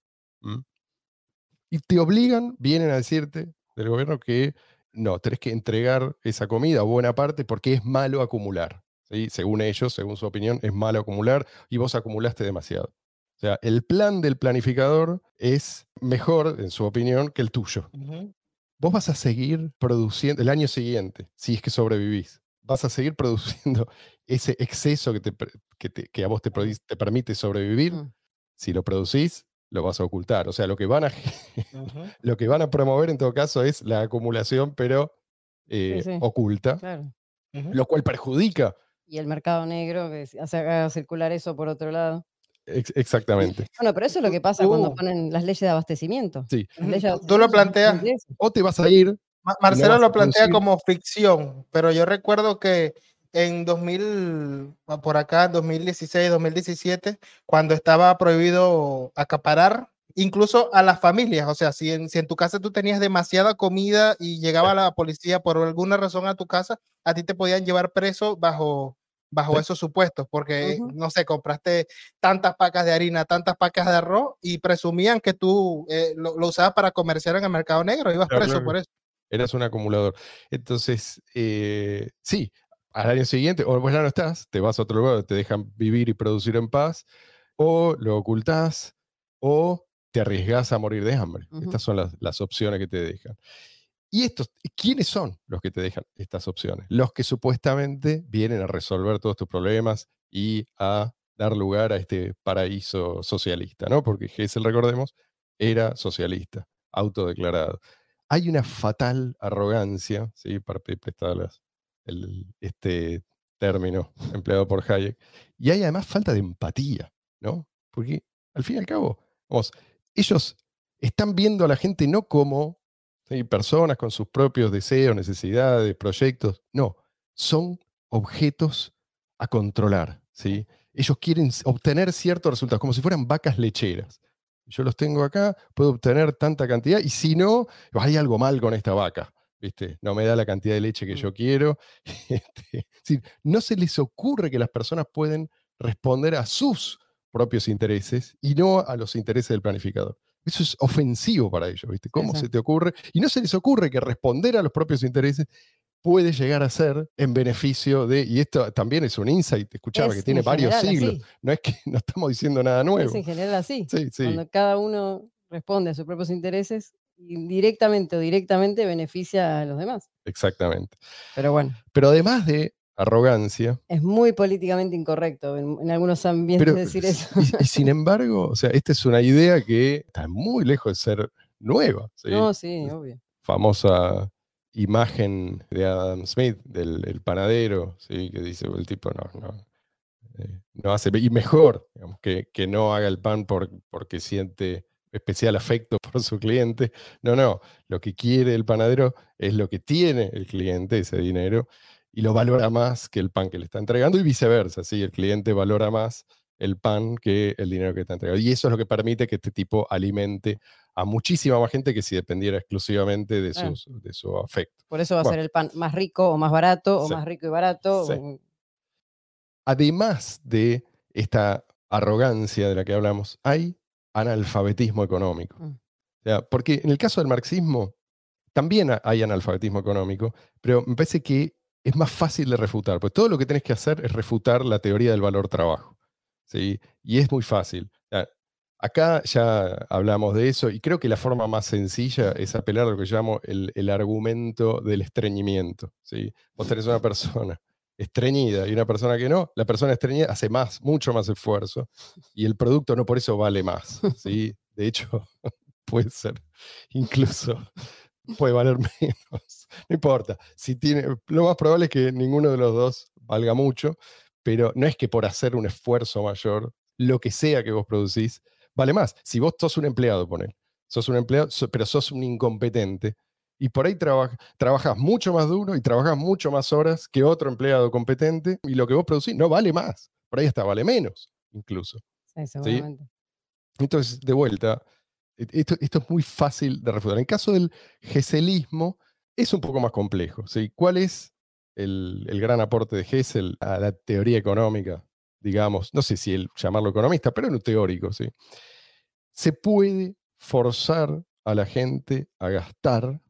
Y te obligan, vienen a decirte del gobierno que no, tenés que entregar esa comida buena parte porque es malo acumular. ¿sí? Según ellos, según su opinión, es malo acumular y vos acumulaste demasiado. O sea, el plan del planificador es mejor, en su opinión, que el tuyo. Vos vas a seguir produciendo el año siguiente, si es que sobrevivís. Vas a seguir produciendo ese exceso que, te que, te- que a vos te permite sobrevivir. Mm. Si lo producís, lo vas a ocultar. O sea, lo que van a, lo que van a promover en todo caso es la acumulación, pero eh, sí. oculta, Claro. Lo cual perjudica. Y el mercado negro que hace circular eso por otro lado. Ex- exactamente. Bueno, pero eso es lo que pasa cuando tú- ponen las leyes de abastecimiento. Sí. De Tú- tú lo planteas-. O te vas a ir. Ma- Marcelo lo plantea como ficción, pero yo recuerdo que en 2000, ah, por acá, 2016, 2017, cuando estaba prohibido acaparar, incluso a las familias, o sea, si en, si en tu casa tú tenías demasiada comida y llegaba la policía por alguna razón a tu casa, a ti te podían llevar preso bajo, bajo Sí. esos supuestos, porque, no sé, compraste tantas pacas de harina, tantas pacas de arroz y presumían que tú eh, lo, lo usabas para comerciar en el mercado negro, ibas Claro, preso claro. por eso. Eras un acumulador. Entonces, eh, sí, al año siguiente, o vos ya no estás, te vas a otro lugar, te dejan vivir y producir en paz, o lo ocultás, o te arriesgás a morir de hambre. Estas son las, las opciones que te dejan. ¿Y estos, quiénes son los que te dejan estas opciones? Los que supuestamente vienen a resolver todos tus problemas y a dar lugar a este paraíso socialista, ¿no? Porque Hessel, recordemos, era socialista, autodeclarado. Hay una fatal arrogancia, ¿sí? para pre- prestar las- el- este término empleado por Hayek, y hay además falta de empatía, ¿no? Porque al fin y al cabo, vamos, ellos están viendo a la gente no como personas con sus propios deseos, necesidades, proyectos, no, son objetos a controlar, ¿sí? Ellos quieren obtener ciertos resultados, como si fueran vacas lecheras. Yo los tengo acá, puedo obtener tanta cantidad, y si no, hay algo mal con esta vaca. ¿Viste? No me da la cantidad de leche que Mm. yo quiero. Este, es decir, no se les ocurre que las personas pueden responder a sus propios intereses y no a los intereses del planificador. Eso es ofensivo para ellos, ¿viste? ¿Cómo se te ocurre? Y no se les ocurre que responder a los propios intereses puede llegar a ser en beneficio de, y esto también es un insight, escuchaba Es que tiene en varios siglos, así, no es que no estamos diciendo nada nuevo. Es en general así. Sí, sí, Cuando cada uno responde a sus propios intereses, indirectamente o directamente beneficia a los demás. exactamente. Pero bueno, Pero además de arrogancia, es muy políticamente incorrecto en, en algunos ambientes pero, decir eso. y, y sin embargo, o sea, esta es una idea que está muy lejos de ser nueva. ¿sí? No, sí, es- obvio. famosa imagen de Adam Smith, del el panadero, ¿sí? que dice el tipo no, no, eh, no hace, y mejor digamos, que, que no haga el pan por- porque siente especial afecto por su cliente. No, no, lo que quiere el panadero es lo que tiene el cliente, ese dinero, y lo valora más que el pan que le está entregando y viceversa, ¿sí? el cliente valora más el pan que el dinero que está entregando. Y eso es lo que permite que este tipo alimente a muchísima más gente que si dependiera exclusivamente de, sus- de su afecto. Por eso va a ser el pan más rico o más barato, o Sí. más rico y barato. Sí. o- Además de esta arrogancia de la que hablamos, hay analfabetismo económico. Mm. O sea, porque en el caso del marxismo también ha- hay analfabetismo económico, pero me parece que es más fácil de refutar, porque todo lo que tenés que hacer es refutar la teoría del valor trabajo. ¿sí? Y es muy fácil. O sea, Acá ya hablamos de eso y creo que la forma más sencilla es apelar a lo que yo llamo el, el argumento del estreñimiento. ¿sí? Vos tenés una persona estreñida y una persona que no, la persona estreñida hace más, mucho más esfuerzo y el producto no por eso vale más. ¿sí? De hecho, puede ser incluso, puede valer menos. No importa. Si tiene, lo más probable es que ninguno de los dos valga mucho, pero no es que por hacer un esfuerzo mayor, lo que sea que vos producís, vale más. Si vos sos un empleado, poner, sos un empleado, pero sos un incompetente, y por ahí traba- trabajas mucho más duro y trabajas mucho más horas que otro empleado competente, y lo que vos producís no vale más, por ahí hasta vale menos, incluso. Sí, seguramente. Entonces, de vuelta, e- esto, esto es muy fácil de refutar. En el caso del geselismo, es un poco más complejo. ¿sí? ¿Cuál es el, el gran aporte de Hessel a la teoría económica? Digamos, no sé si el llamarlo economista, pero en un teórico. ¿sí? Se puede forzar a la gente a gastar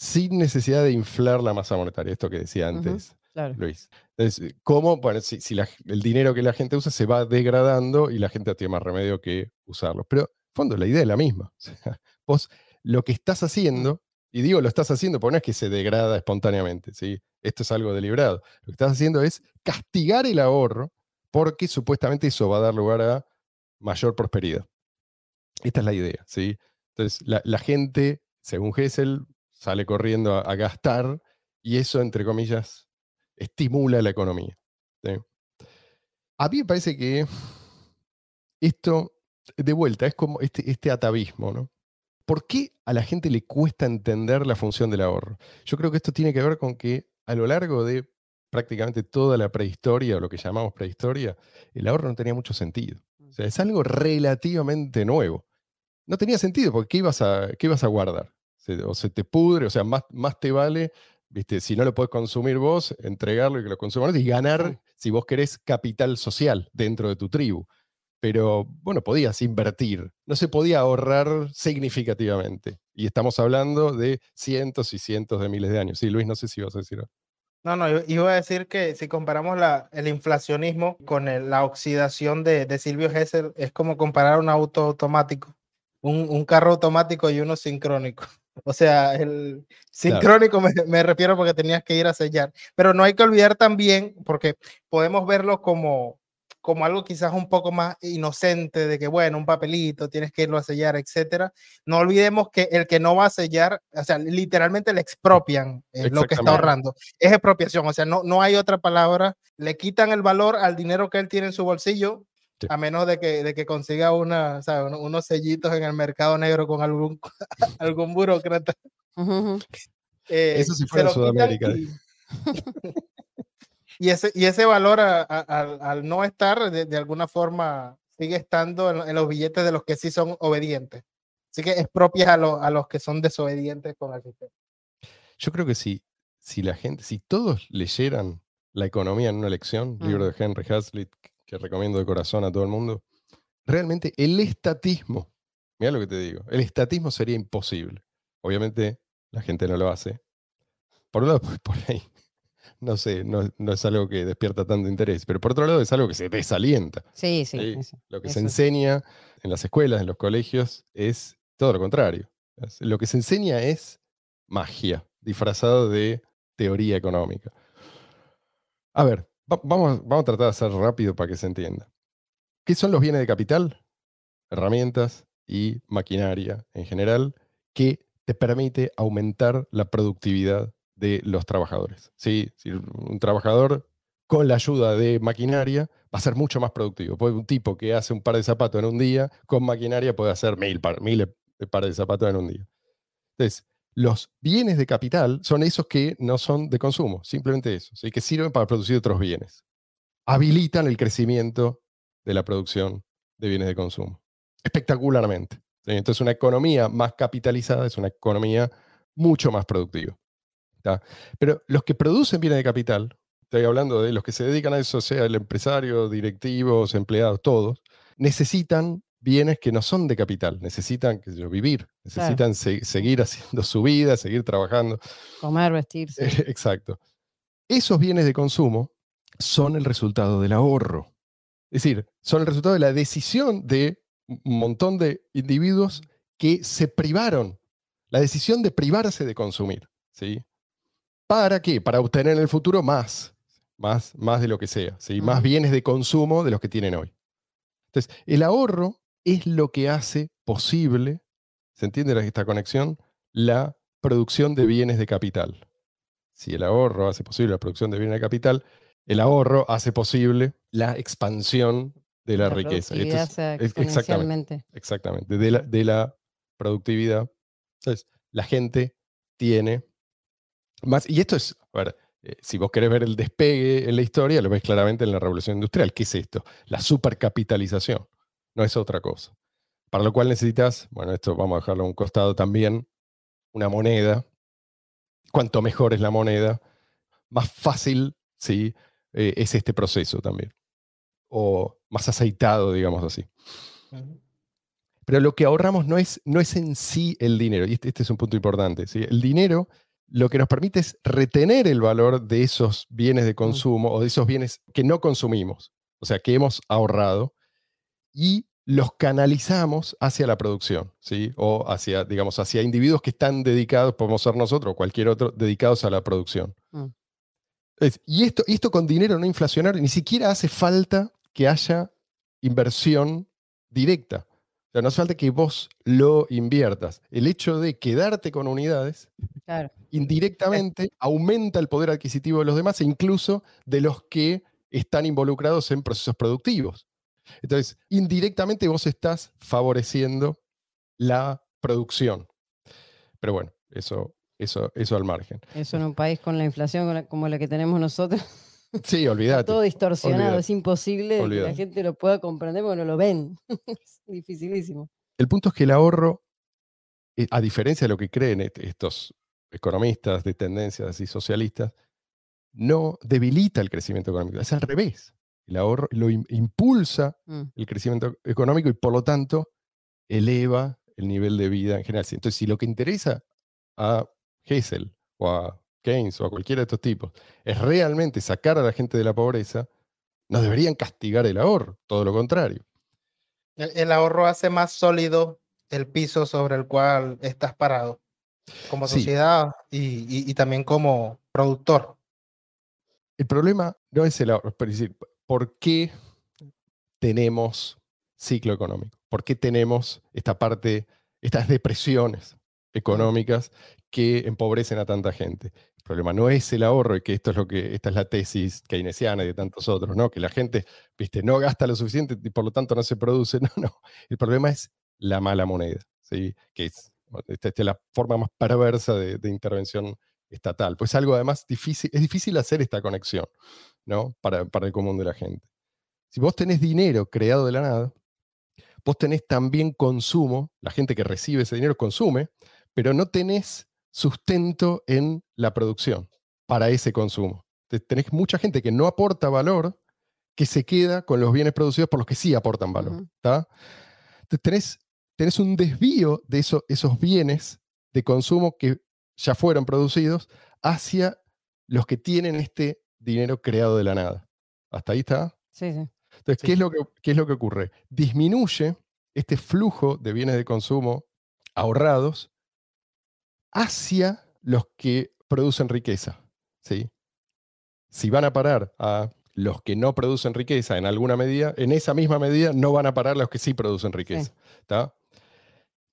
sin necesidad de inflar la masa monetaria. Esto que decía antes Claro. Luis. Entonces, ¿cómo? Bueno, si, si la- el dinero que la gente usa se va degradando y la gente tiene más remedio que usarlo. Pero, en fondo, la idea es la misma. O sea, vos lo que estás haciendo, y digo lo estás haciendo porque no es que se degrada espontáneamente, ¿sí? Esto es algo deliberado. Lo que estás haciendo es castigar el ahorro porque supuestamente eso va a dar lugar a mayor prosperidad. Esta es la idea, ¿sí? Entonces, la, la gente, según Hessel, sale corriendo a, a gastar y eso, entre comillas, estimula la economía. ¿sí? A mí me parece que esto, de vuelta, es como este, este atavismo, ¿no? ¿Por qué a la gente le cuesta entender la función del ahorro? Yo creo que esto tiene que ver con que a lo largo de prácticamente toda la prehistoria, o lo que llamamos prehistoria, el ahorro no tenía mucho sentido. O sea, es algo relativamente nuevo. No tenía sentido, porque ¿qué ibas a, qué ibas a guardar? Se- o se te pudre, o sea, más, más te vale, ¿viste? si no lo podés consumir vos, entregarlo y que lo consuman y ganar, si vos querés, capital social dentro de tu tribu. Pero, bueno, podías invertir, no se podía ahorrar significativamente. Y estamos hablando de cientos y cientos de miles de años. Sí, Luis, no sé si vas a decir algo. No, no, iba a decir que si comparamos la, el inflacionismo con el- la oxidación de, de Silvio Gesell, es como comparar un auto automático, un, un carro automático y uno sincrónico. O sea, el sincrónico me, me refiero porque tenías que ir a sellar. Pero no hay que olvidar también, porque podemos verlo como, como algo quizás un poco más inocente, de que, bueno, un papelito, tienes que irlo a sellar, etcétera. No olvidemos que el que no va a sellar, o sea, literalmente le expropian eh, lo que está ahorrando. Es expropiación, o sea, no, no hay otra palabra. Le quitan el valor al dinero que él tiene en su bolsillo Sí. A menos de que, de que consiga una, unos sellitos en el mercado negro con algún, algún burócrata. Eh, Eso sí fuera quitan Sudamérica. Y, y ese, y ese valor a- a- al, al no estar, de, de alguna forma, sigue estando en, en los billetes de los que sí son obedientes. Así que expropias a, lo- a los que son desobedientes con el sistema. Yo creo que si, si la gente, si todos leyeran La economía en una lección, libro de Henry Hazlitt, que recomiendo de corazón a todo el mundo, realmente el estatismo, mira lo que te digo, el estatismo sería imposible. Obviamente la gente no lo hace. Por un lado, pues, por ahí, no sé, no, no es algo que despierta tanto interés, pero por otro lado es algo que se desalienta. Sí, sí. Sí, eso. Lo que eso se enseña en las escuelas, en los colegios, es todo lo contrario. Lo que se enseña es magia, disfrazado de teoría económica. A ver, va- vamos, vamos a tratar de hacer rápido para que se entienda. ¿Qué son los bienes de capital? Herramientas y maquinaria en general que te permite aumentar la productividad de los trabajadores. ¿sí? Un trabajador con la ayuda de maquinaria va a ser mucho más productivo. Puede un tipo que hace un par de zapatos en un día, con maquinaria puede hacer mil, par- miles de pares de zapatos en un día. Entonces, los bienes de capital son esos que no son de consumo, simplemente eso, ¿sí? que sirven para producir otros bienes. Habilitan el crecimiento de la producción de bienes de consumo. Espectacularmente. Entonces, una economía más capitalizada es una economía mucho más productiva. Pero los que producen bienes de capital, estoy hablando de los que se dedican a eso, sea el empresario, directivos, empleados, todos, necesitan bienes que no son de capital, necesitan sé yo, vivir, necesitan se- seguir haciendo su vida, seguir trabajando. Comer, vestirse. Exacto. Esos bienes de consumo son el resultado del ahorro. Es decir, son el resultado de la decisión de un montón de individuos que se privaron, la decisión de privarse de consumir. ¿sí? ¿Para qué? Para obtener en el futuro más, más, más de lo que sea, ¿sí? más bienes de consumo de los que tienen hoy. Entonces, el ahorro es lo que hace posible, ¿se entiende esta conexión? La producción de bienes de capital. Si el ahorro hace posible la producción de bienes de capital, el ahorro hace posible la expansión de la, riqueza. Exactamente. Exactamente, de la, de la productividad. Entonces, la gente tiene más, y esto es, a ver, eh, si vos querés ver el despegue en la historia, lo ves claramente en la revolución industrial. ¿Qué es esto? La supercapitalización, no es otra cosa. Para lo cual necesitas, bueno, esto vamos a dejarlo a un costado también, una moneda. Cuanto mejor es la moneda, más fácil ¿sí? Eh, es este proceso también. O más aceitado, digamos así. Pero lo que ahorramos no es, no es en sí el dinero, y este, este es un punto importante. ¿sí? El dinero lo que nos permite es retener el valor de esos bienes de consumo o de esos bienes que no consumimos, o sea, que hemos ahorrado, y los canalizamos hacia la producción, ¿sí? o hacia, digamos, hacia individuos que están dedicados, podemos ser nosotros o cualquier otro, dedicados a la producción. Mm. Es- y esto, y esto con dinero no inflacionario, ni siquiera hace falta que haya inversión directa. O sea, no hace falta que vos lo inviertas. El hecho de quedarte con unidades Claro. indirectamente aumenta el poder adquisitivo de los demás e incluso de los que están involucrados en procesos productivos. Entonces, indirectamente vos estás favoreciendo la producción. Pero bueno, eso, eso, eso al margen. Eso en un país con la inflación como la que tenemos nosotros, Sí, olvídate. todo distorsionado, es imposible que la gente lo pueda comprender porque no lo ven. es dificilísimo. El punto es que el ahorro, eh, a diferencia de lo que creen est- estos economistas de tendencias y socialistas, no debilita el crecimiento económico. Es al revés. El ahorro lo im- impulsa Mm. el crecimiento económico y por lo tanto eleva el nivel de vida en general. Entonces, si lo que interesa a Hessel o a Keynes o a cualquiera de estos tipos es realmente sacar a la gente de la pobreza, no deberían castigar el ahorro, todo lo contrario. El, el ahorro hace más sólido el piso sobre el cual estás parado como Sí. sociedad y, y- y también como productor. El problema no es el ahorro, es decir, ¿por qué tenemos ciclo económico? ¿Por qué tenemos esta parte, estas depresiones económicas que empobrecen a tanta gente? El problema no es el ahorro y que esto es lo que, esta es la tesis keynesiana y de tantos otros, ¿no? Que la gente, viste, no gasta lo suficiente y por lo tanto no se produce. No, no. El problema es la mala moneda, ¿sí? Que es, esta, es la forma más perversa de, de intervención estatal. Pues algo además difícil, es difícil hacer esta conexión, ¿no? Para, para el común de la gente. Si vos tenés dinero creado de la nada, vos tenés también consumo, la gente que recibe ese dinero consume, pero no tenés sustento en la producción para ese consumo. Te- Tenés mucha gente que no aporta valor, que se queda con los bienes producidos por los que sí aportan valor. ¿tá? Entonces tenés, tenés un desvío de eso- esos bienes de consumo que ya fueron producidos hacia los que tienen este dinero creado de la nada. ¿Hasta ahí está? Sí, sí. Entonces, Sí. ¿qué, es lo que, ¿qué es lo que ocurre? Disminuye este flujo de bienes de consumo ahorrados hacia los que producen riqueza. ¿sí? Si van a parar a los que no producen riqueza en alguna medida, en esa misma medida no van a parar los que sí producen riqueza.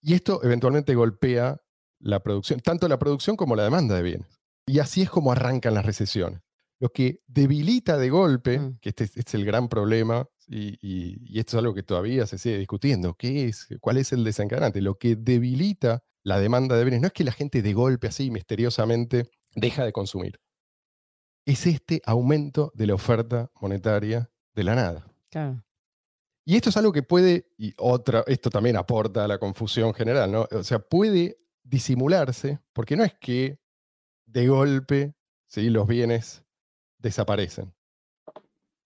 Y esto eventualmente golpea la producción, tanto la producción como la demanda de bienes. Y así es como arrancan las recesiones. Lo que debilita de golpe, Mm. que este, es- este es el gran problema, y, y- y esto es algo que todavía se sigue discutiendo, ¿qué es? ¿Cuál es el desencadenante? Lo que debilita la demanda de bienes no es que la gente de golpe así misteriosamente deja de consumir. Es este aumento de la oferta monetaria de la nada. Claro. Y esto es algo que puede, y otra, esto también aporta a la confusión general, ¿no? O sea, puede disimularse, porque no es que de golpe ¿sí? los bienes desaparecen.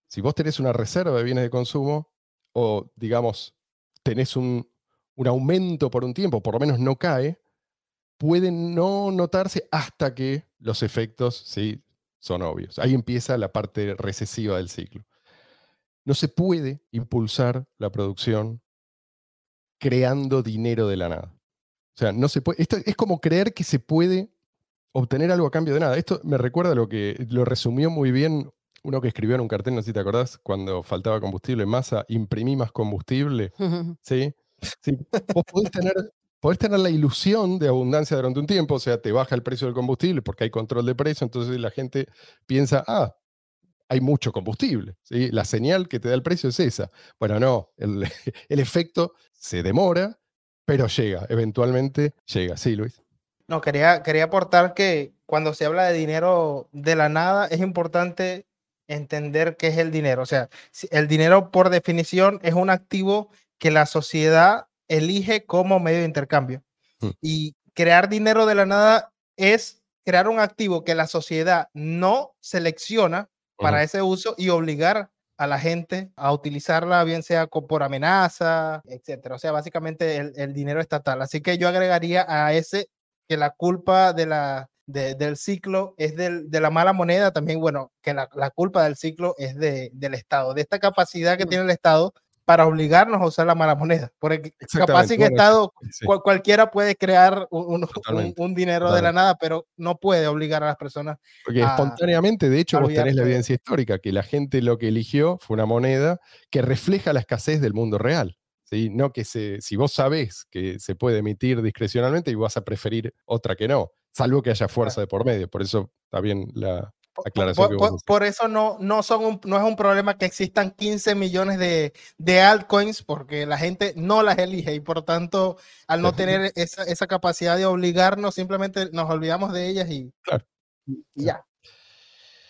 Si vos tenés una reserva de bienes de consumo, o digamos, tenés un, un aumento por un tiempo, por lo menos no cae, puede no notarse hasta que los efectos ¿sí? son obvios. Ahí empieza la parte recesiva del ciclo. No se puede impulsar la producción creando dinero de la nada. O sea, no se puede. Esto es como creer que se puede obtener algo a cambio de nada. Esto me recuerda a lo que lo resumió muy bien uno que escribió en un cartel, no sé si te acordás, cuando faltaba combustible en masa, imprimí más combustible. ¿sí? Sí, Vos podés tener, podés tener la ilusión de abundancia durante un tiempo, o sea, te baja el precio del combustible porque hay control de precio, entonces la gente piensa, ah, hay mucho combustible. ¿sí? La señal que te da el precio es esa. Bueno, no, el, el efecto se demora, pero llega, eventualmente llega. Sí, Luis. No, quería, quería aportar que cuando se habla de dinero de la nada, es importante entender qué es el dinero. O sea, el dinero por definición es un activo que la sociedad elige como medio de intercambio. Mm. Y crear dinero de la nada es crear un activo que la sociedad no selecciona para ese uso y obligar a la gente a utilizarla, bien sea por amenaza, etcétera. O sea, básicamente el, el dinero estatal. Así que yo agregaría a ese que la culpa de la, de- del ciclo es del- de la mala moneda, también, bueno, que la, la culpa del ciclo es de, del Estado, de esta capacidad que Mm. tiene el Estado para obligarnos a usar la mala moneda. Porque capaz bueno, Estado, Sí. cual- cualquiera puede crear un, un- un- Totalmente, un dinero de la nada, pero no puede obligar a las personas. Porque a- espontáneamente, de hecho, vos tenés la evidencia histórica, que la gente lo que eligió fue una moneda que refleja la escasez del mundo real. ¿sí? No que se, si vos sabés que se puede emitir discrecionalmente y vas a preferir otra que no, salvo que haya fuerza de por medio. Por eso está bien la aclaración Por, por- por eso no, no, son un- no es un problema que existan 15 millones de, de altcoins porque la gente no las elige y por tanto al no tener esa, esa capacidad de obligarnos simplemente nos olvidamos de ellas y, Claro. y- y ya.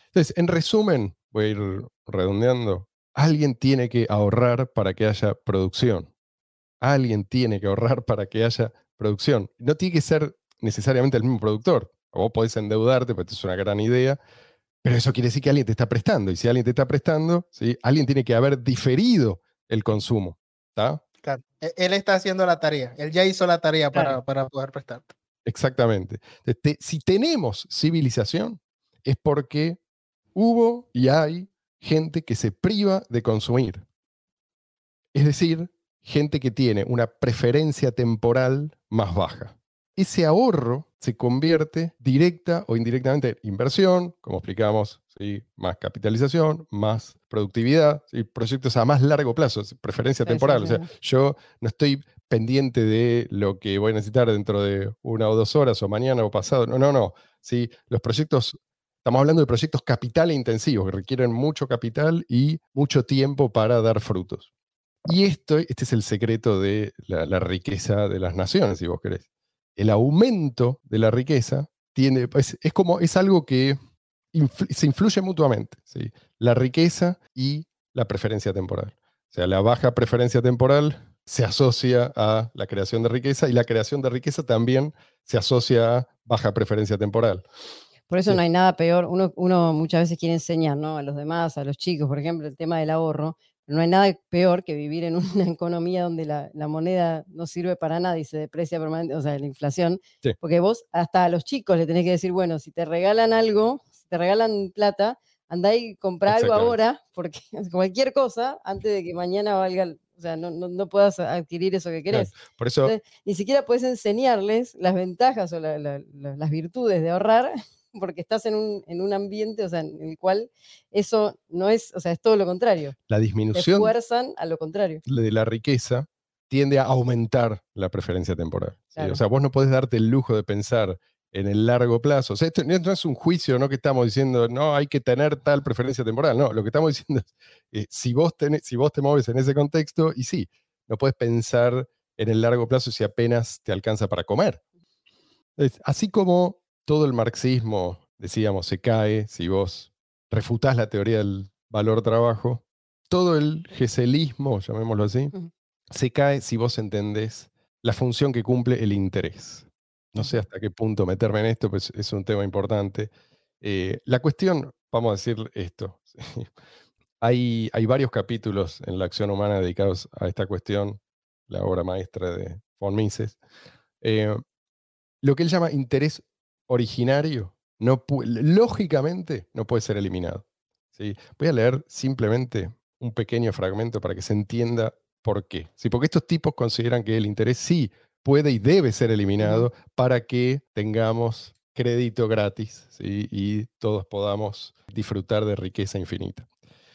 Entonces, en resumen, voy a ir redondeando. Alguien tiene que ahorrar para que haya producción. Alguien tiene que ahorrar para que haya producción. No tiene que ser necesariamente el mismo productor. Vos podés endeudarte, esto es una gran idea, pero eso quiere decir que alguien te está prestando. Y si alguien te está prestando, ¿sí? alguien tiene que haber diferido el consumo. ¿tá? Claro. E- Él está haciendo la tarea, él ya hizo la tarea para, Claro. para poder prestar. Exactamente. Si tenemos civilización, es porque hubo y hay gente que se priva de consumir. Es decir, gente que tiene una preferencia temporal más baja. Ese ahorro se convierte directa o indirectamente en inversión, como explicamos, ¿sí? más capitalización, más productividad, ¿sí? proyectos a más largo plazo, preferencia temporal. O sea, yo no estoy pendiente de lo que voy a necesitar dentro de una o dos horas o mañana o pasado. No, no, no. ¿sí? Los proyectos, estamos hablando de proyectos capital intensivos, que requieren mucho capital y mucho tiempo para dar frutos. Y esto, este es el secreto de la, la riqueza de las naciones, si vos querés. El aumento de la riqueza tiene, es, es como, es algo que influ- se influye mutuamente, ¿sí? La riqueza y la preferencia temporal. O sea, la baja preferencia temporal se asocia a la creación de riqueza y la creación de riqueza también se asocia a baja preferencia temporal. Por eso Sí. no hay nada peor. Uno, uno muchas veces quiere enseñar ¿no? a los demás, a los chicos, por ejemplo, el tema del ahorro. Pero no hay nada peor que vivir en una economía donde la, la moneda no sirve para nada y se deprecia permanente, o sea, la inflación. Sí. Porque vos hasta a los chicos le tenés que decir, bueno, si te regalan algo, si te regalan plata, andá y comprá algo ahora, porque cualquier cosa, antes de que mañana valga, o sea, no, no, no puedas adquirir eso que Claro. querés Por eso, Entonces, ni siquiera puedes enseñarles las ventajas o la- la- la- las virtudes de ahorrar porque estás en un, en un ambiente, o sea, en el cual eso no es, o sea, es todo lo contrario. la Te disminución fuerzan a lo contrario. de la riqueza tiende a aumentar la preferencia temporal. O sea, vos no podés darte el lujo de pensar en el largo plazo. O sea, esto no no es un juicio, no que estamos diciendo, no, hay que tener tal preferencia temporal. No, lo que estamos diciendo es, eh, si, vos tenés- si vos te mueves en ese contexto, y sí, no puedes pensar en el largo plazo si apenas te alcanza para comer. Es- así como todo el marxismo, decíamos, se cae si vos refutás la teoría del valor trabajo, todo el geselismo, llamémoslo así, se cae si vos entendés la función que cumple el interés. No sé hasta qué punto meterme en esto, pues es un tema importante. Eh, la cuestión, vamos a decir esto, hay, hay varios capítulos en la acción humana dedicados a esta cuestión, la obra maestra de von Mises. Eh, lo que él llama interés originario, no lógicamente no puede ser eliminado. ¿sí? Voy a leer simplemente un pequeño fragmento para que se entienda por qué. ¿sí? Porque estos tipos consideran que el interés sí puede y debe ser eliminado para que tengamos crédito gratis ¿sí? y todos podamos disfrutar de riqueza infinita.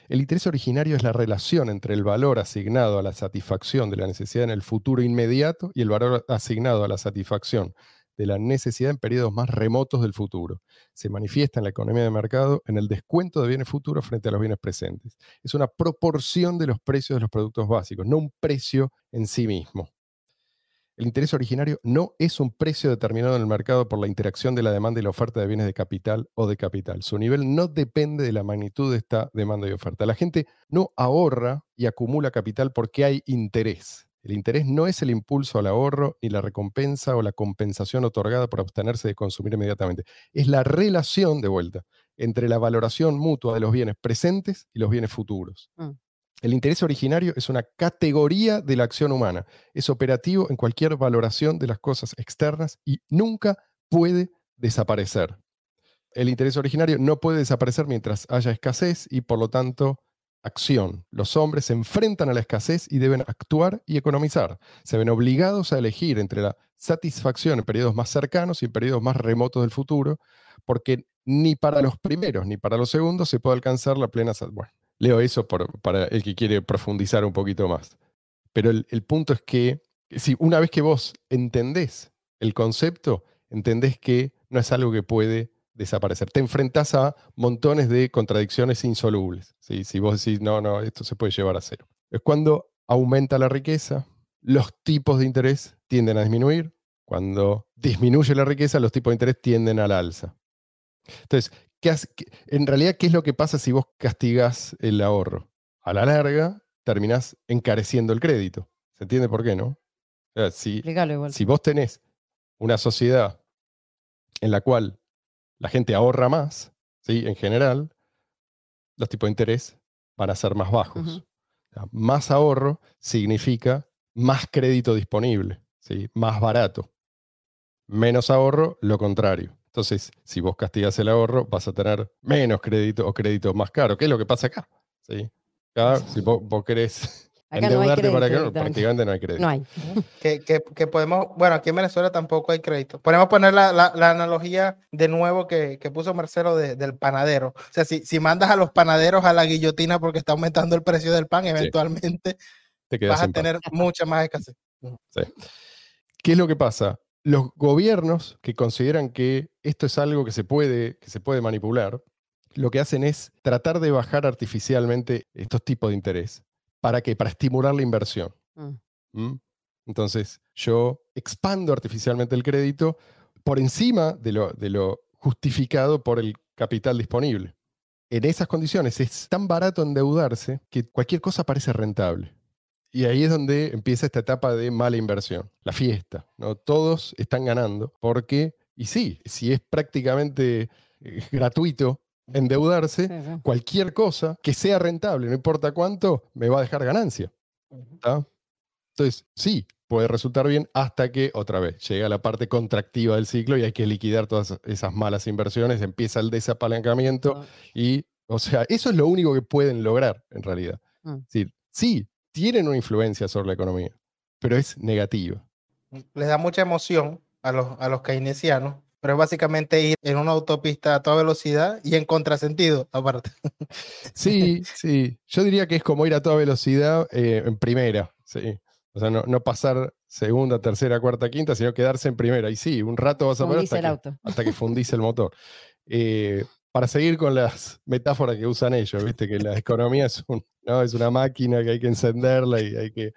El interés originario es la relación entre el valor asignado a la satisfacción de la necesidad en el futuro inmediato y el valor asignado a la satisfacción de la necesidad en periodos más remotos del futuro. Se manifiesta en la economía de mercado en el descuento de bienes futuros frente a los bienes presentes. Es una proporción de los precios de los productos básicos, no un precio en sí mismo. El interés originario no es un precio determinado en el mercado por la interacción de la demanda y la oferta de bienes de capital o de capital. Su nivel no depende de la magnitud de esta demanda y oferta. La gente no ahorra y acumula capital porque hay interés. El interés no es el impulso al ahorro ni la recompensa o la compensación otorgada por abstenerse de consumir inmediatamente. Es la relación de vuelta entre la valoración mutua de los bienes presentes y los bienes futuros. Mm. El interés originario es una categoría de la acción humana. Es operativo en cualquier valoración de las cosas externas y nunca puede desaparecer. El interés originario no puede desaparecer mientras haya escasez y por lo tanto acción. Los hombres se enfrentan a la escasez y deben actuar y economizar. Se ven obligados a elegir entre la satisfacción en periodos más cercanos y en periodos más remotos del futuro, porque ni para los primeros ni para los segundos se puede alcanzar la plena satisfacción. Bueno, leo eso para el que quiere profundizar un poquito más. Pero el, el punto es que si una vez que vos entendés el concepto, entendés que no es algo que puede desaparecer. Te enfrentás a montones de contradicciones insolubles. ¿sí? Si vos decís, no, no, esto se puede llevar a cero. Es cuando aumenta la riqueza, los tipos de interés tienden a disminuir. Cuando disminuye la riqueza, los tipos de interés tienden al alza. Entonces, ¿qué en realidad, ¿qué es lo que pasa si vos castigás el ahorro? A la larga, terminás encareciendo el crédito. ¿Se entiende por qué, no? O sea, si, igual. si vos tenés una sociedad en la cual la gente ahorra más, ¿sí? en general, los tipos de interés van a ser más bajos. Ujú. O sea, más ahorro significa más crédito disponible, ¿sí? más barato. Menos ahorro, lo contrario. Entonces, si vos castigas el ahorro, vas a tener menos crédito o crédito más caro. ¿Qué es lo que pasa acá? ¿Sí? Acá, si vos, vos querés Acá no hay endeudarte para que prácticamente no hay crédito. No hay. que, que- que podemos, bueno, aquí en Venezuela tampoco hay crédito. Podemos poner la, la- la analogía de nuevo que, que puso Marcelo de- del panadero. O sea, si, si mandas a los panaderos a la guillotina porque está aumentando el precio del pan, eventualmente Te quedas vas a pan. tener mucha más escasez. ¿Qué es lo que pasa? Los gobiernos que consideran que esto es algo que se puede, que se puede manipular, lo que hacen es tratar de bajar artificialmente estos tipos de interés. ¿Para qué? Para estimular la inversión. Mm. ¿Mm? Entonces, yo expando artificialmente el crédito por encima de lo, de lo justificado por el capital disponible. En esas condiciones es tan barato endeudarse que cualquier cosa parece rentable. Y ahí es donde empieza esta etapa de mala inversión, la fiesta. ¿no? Todos están ganando porque, y sí, si es prácticamente eh, gratuito endeudarse, Sí, sí. cualquier cosa que sea rentable, no importa cuánto, me va a dejar ganancia. ¿tá? Entonces, sí, puede resultar bien hasta que otra vez llega la parte contractiva del ciclo y hay que liquidar todas esas malas inversiones, empieza el desapalancamiento y, o sea, eso es lo único que pueden lograr en realidad. Mm. Decir, sí, tienen una influencia sobre la economía, pero es negativa. Les da mucha emoción a los, a los keynesianos, pero es básicamente ir en una autopista a toda velocidad y en contrasentido, aparte. Sí, sí. Yo diría que es como ir a toda velocidad eh, en primera, sí. O sea, no, no pasar segunda, tercera, cuarta, quinta, sino quedarse en primera. Y sí, un rato vas a ver Fundís hasta el que, auto. hasta que fundís el motor. Eh, para seguir con las metáforas que usan ellos, viste que la economía es, un- ¿no? es una máquina que hay que encenderla y hay que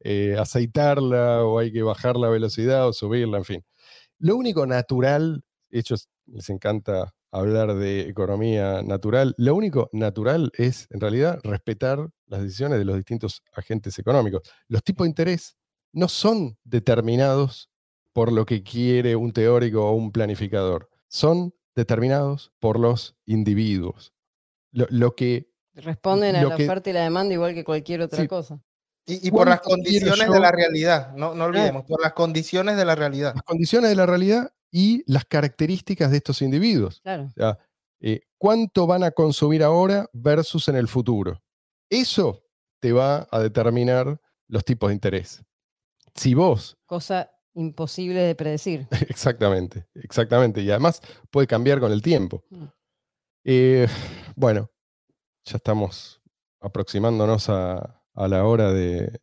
eh, aceitarla o hay que bajar la velocidad o subirla, en fin. Lo único natural, ellos les encanta hablar de economía natural, lo único natural es en realidad respetar las decisiones de los distintos agentes económicos. Los tipos de interés no son determinados por lo que quiere un teórico o un planificador, son determinados por los individuos. Lo, lo que Responden a la que- oferta y la demanda igual que cualquier otra Sí. cosa. Y, y por las ¿Cuánto quiero condiciones yo? de la realidad, no, no olvidemos, por las condiciones de la realidad. las condiciones de la realidad y las características de estos individuos. Claro. O sea, eh, ¿cuánto van a consumir ahora versus en el futuro? Eso te va a determinar los tipos de interés. Si vos, Cosa imposible de predecir. exactamente, exactamente, y además puede cambiar con el tiempo. Mm. Eh, bueno, ya estamos aproximándonos a, a la hora de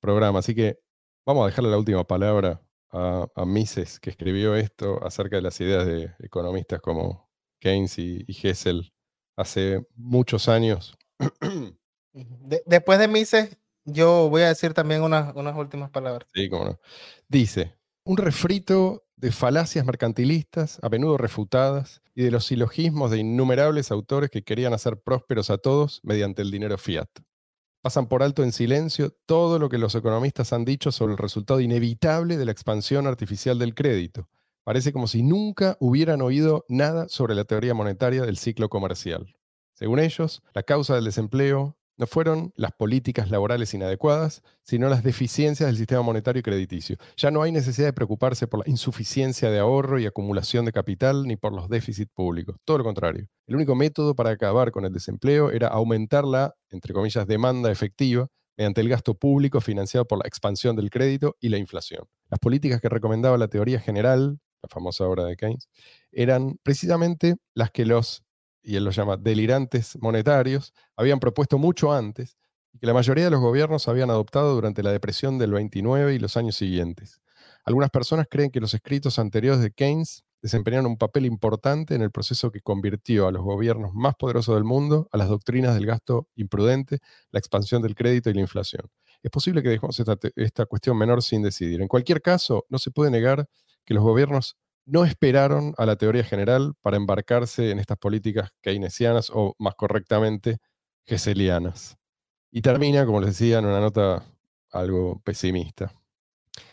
programa, así que vamos a dejarle la última palabra a, a Mises, que escribió esto acerca de las ideas de economistas como Keynes y, y Hessel hace muchos años. De- después de Mises, yo voy a decir también unas, unas últimas palabras. Sí, cómo no. Dice, un refrito de falacias mercantilistas, a menudo refutadas, y de los silogismos de innumerables autores que querían hacer prósperos a todos mediante el dinero fiat. Pasan por alto en silencio todo lo que los economistas han dicho sobre el resultado inevitable de la expansión artificial del crédito. Parece como si nunca hubieran oído nada sobre la teoría monetaria del ciclo comercial. Según ellos, la causa del desempleo no fueron las políticas laborales inadecuadas, sino las deficiencias del sistema monetario y crediticio. Ya no hay necesidad de preocuparse por la insuficiencia de ahorro y acumulación de capital ni por los déficits públicos. Todo lo contrario. El único método para acabar con el desempleo era aumentar la, entre comillas, demanda efectiva mediante el gasto público financiado por la expansión del crédito y la inflación. Las políticas que recomendaba la teoría general, la famosa obra de Keynes, eran precisamente las que los, y él los llama delirantes monetarios, habían propuesto mucho antes y que la mayoría de los gobiernos habían adoptado durante la depresión del 29 y los años siguientes. Algunas personas creen que los escritos anteriores de Keynes desempeñaron un papel importante en el proceso que convirtió a los gobiernos más poderosos del mundo a las doctrinas del gasto imprudente, la expansión del crédito y la inflación. Es posible que dejemos esta, esta cuestión menor sin decidir. En cualquier caso, no se puede negar que los gobiernos no esperaron a la teoría general para embarcarse en estas políticas keynesianas o, más correctamente, geselianas. Y termina, como les decía, en una nota algo pesimista.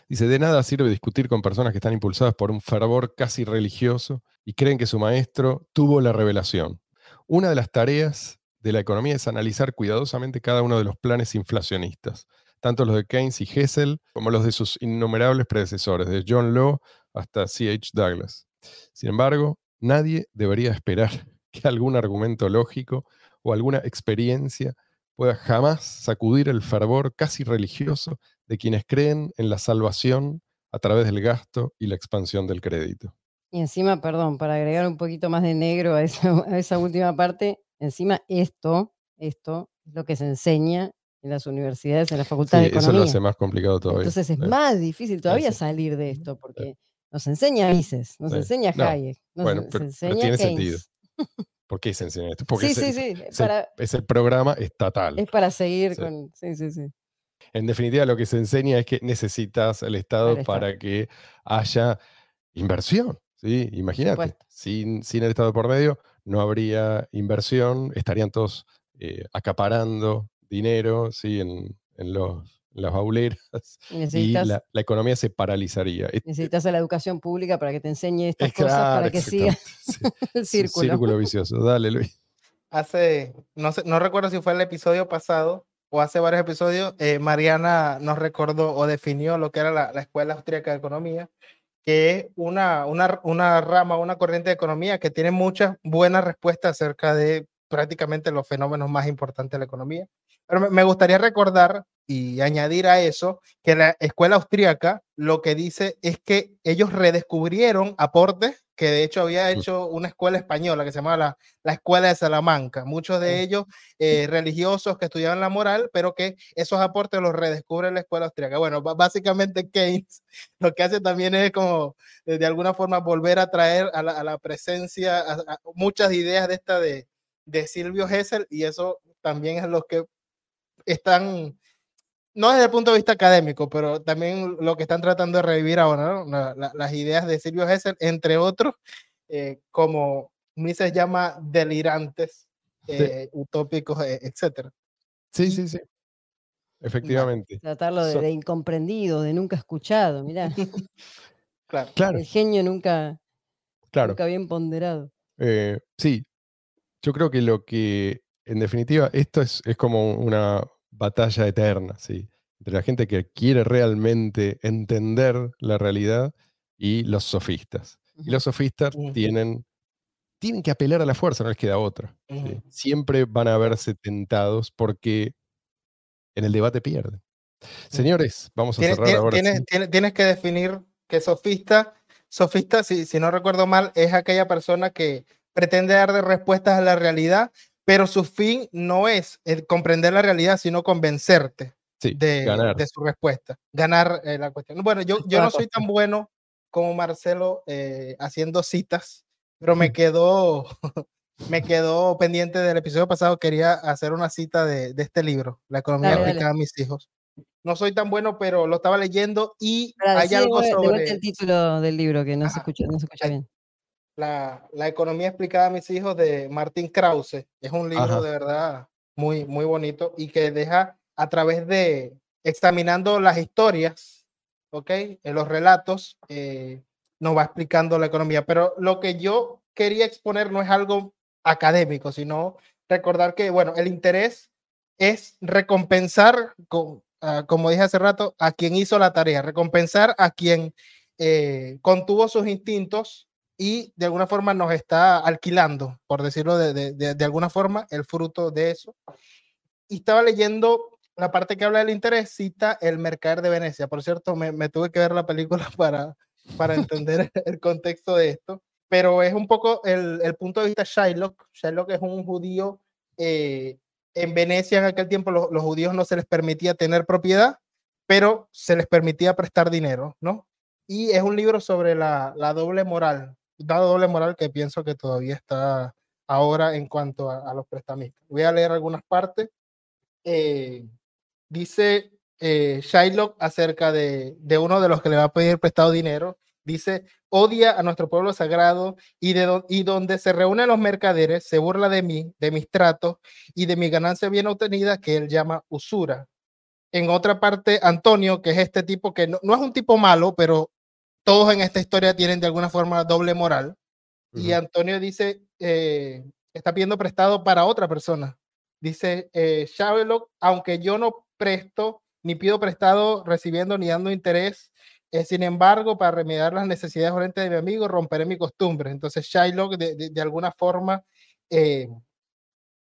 Dice, de nada sirve discutir con personas que están impulsadas por un fervor casi religioso y creen que su maestro tuvo la revelación. Una de las tareas de la economía es analizar cuidadosamente cada uno de los planes inflacionistas, tanto los de Keynes y Hessel como los de sus innumerables predecesores, de John Law hasta C.H. Douglas. Sin embargo, nadie debería esperar que algún argumento lógico o alguna experiencia pueda jamás sacudir el fervor casi religioso de quienes creen en la salvación a través del gasto y la expansión del crédito. Y encima, perdón, para agregar un poquito más de negro a esa, a esa última parte, encima esto, esto es lo que se enseña en las universidades, en la Sí, facultad de eso lo Economía. hace más complicado todavía. Entonces es Sí. más difícil todavía sí. salir de esto, porque Nos enseña Mises, nos Sí. enseña Hayek, nos bueno, pero- pero tiene Keynes. sentido. ¿Por qué se enseña esto? Porque Sí, es, sí, sí, es el- para, es el programa estatal. es para seguir Sí. con... Sí, sí, sí. En definitiva, lo que se enseña es que necesitas el Estado Al Estado. para que haya inversión. ¿sí? Imagínate, sin, sin el Estado por medio no habría inversión, estarían todos eh, acaparando dinero ¿sí? en, en los, en las bauleras Y la, la economía se paralizaría. Es- necesitas a la educación pública para que te enseñe estas es cosas, para claro, que siga sí. el círculo. Círculo vicioso. Dale, Luis. Hace, no sé, no recuerdo si fue el episodio pasado o hace varios episodios, eh, Mariana nos recordó o definió lo que era la, la Escuela Austríaca de Economía, que es una, una, una rama, una corriente de economía que tiene muchas buenas respuestas acerca de prácticamente los fenómenos más importantes de la economía. Pero me, gustaría recordar y añadir a eso que la escuela austríaca lo que dice es que ellos redescubrieron aportes que de hecho había hecho una escuela española que se llamaba la, la Escuela de Salamanca. Muchos de ellos eh, religiosos que estudiaban la moral, pero que esos aportes los redescubre la escuela austríaca. Bueno, básicamente Keynes lo que hace también es como eh, de alguna forma volver a traer a la, a la presencia a- a muchas ideas de esta de, de Silvio Gesell y eso también es lo que están, no desde el punto de vista académico, pero también lo que están tratando de revivir ahora, ¿no? La- la- las ideas de Silvio Gesell, entre otros, eh, como Mises llama delirantes, eh, utópicos, eh, etcétera. Sí, sí, sí. Efectivamente. Tratarlo de, So- de incomprendido, de nunca escuchado, mirá. Claro. Claro, El genio nunca, claro. nunca bien ponderado. Eh, sí, yo creo que lo que, en definitiva, esto es, es como una batalla eterna, ¿sí? Entre la gente que quiere realmente entender la realidad y los sofistas. Y los sofistas tienen, tienen que apelar a la fuerza, no les queda otra. Siempre van a verse tentados porque en el debate pierden. Señores, vamos a cerrar tienes- ahora. tienes- sí. tienes- tienes que definir que sofista, sofista, si, si no recuerdo mal, es aquella persona que pretende dar respuestas a la realidad, pero su fin no es eh, comprender la realidad, sino convencerte Sí, de, de su respuesta, ganar eh, la cuestión. Bueno, yo, yo no soy tan bueno como Marcelo eh, haciendo citas, pero me quedó, me quedó pendiente del episodio pasado, quería hacer una cita de, de este libro, La economía Dale, dale. aplicada a mis hijos. No soy tan bueno, pero lo estaba leyendo y Pará, hay de algo vuelta sobre el título del libro que no se Ajá. escucha, no se escucha bien. La, la economía explicada a mis hijos de Martín Krause. Es un libro Ajá. de verdad muy, muy bonito y que deja a través de examinando las historias, ¿ok? En los relatos, eh, nos va explicando la economía. Pero lo que yo quería exponer no es algo académico, sino recordar que, bueno, el interés es recompensar, con, ah, como dije hace rato, a quien hizo la tarea, recompensar a quien eh, contuvo sus instintos y de alguna forma nos está alquilando, por decirlo de, de- de- alguna forma, el fruto de eso. Y estaba leyendo la parte que habla del interés, cita El Mercader de Venecia. Por cierto, me, me tuve que ver la película para, para entender el contexto de esto, pero es un poco el, el punto de vista de Shylock. Shylock es un judío eh, en Venecia en aquel tiempo los, los judíos no se les permitía tener propiedad, pero se les permitía prestar dinero, ¿no? Y es un libro sobre la, la doble moral, la doble moral que pienso que todavía está ahora en cuanto a, los prestamistas. Voy a leer algunas partes. Eh, dice eh, Shylock acerca de, de uno de los que le va a pedir prestado dinero. Dice, odia a nuestro pueblo sagrado y, de don- y donde se reúnen los mercaderes, se burla de mí, de mis tratos y de mi ganancia bien obtenida que él llama usura. En otra parte, Antonio, que es este tipo que no, no es un tipo malo, pero todos en esta historia tienen de alguna forma doble moral. Y. Antonio dice, eh, está pidiendo prestado para otra persona. Dice, eh, Shylock, aunque yo no presto, ni pido prestado recibiendo ni dando interés, eh, sin embargo, para remediar las necesidades urgentes de mi amigo, romperé mi costumbre. Entonces, Shylock, de, de- de alguna forma, eh,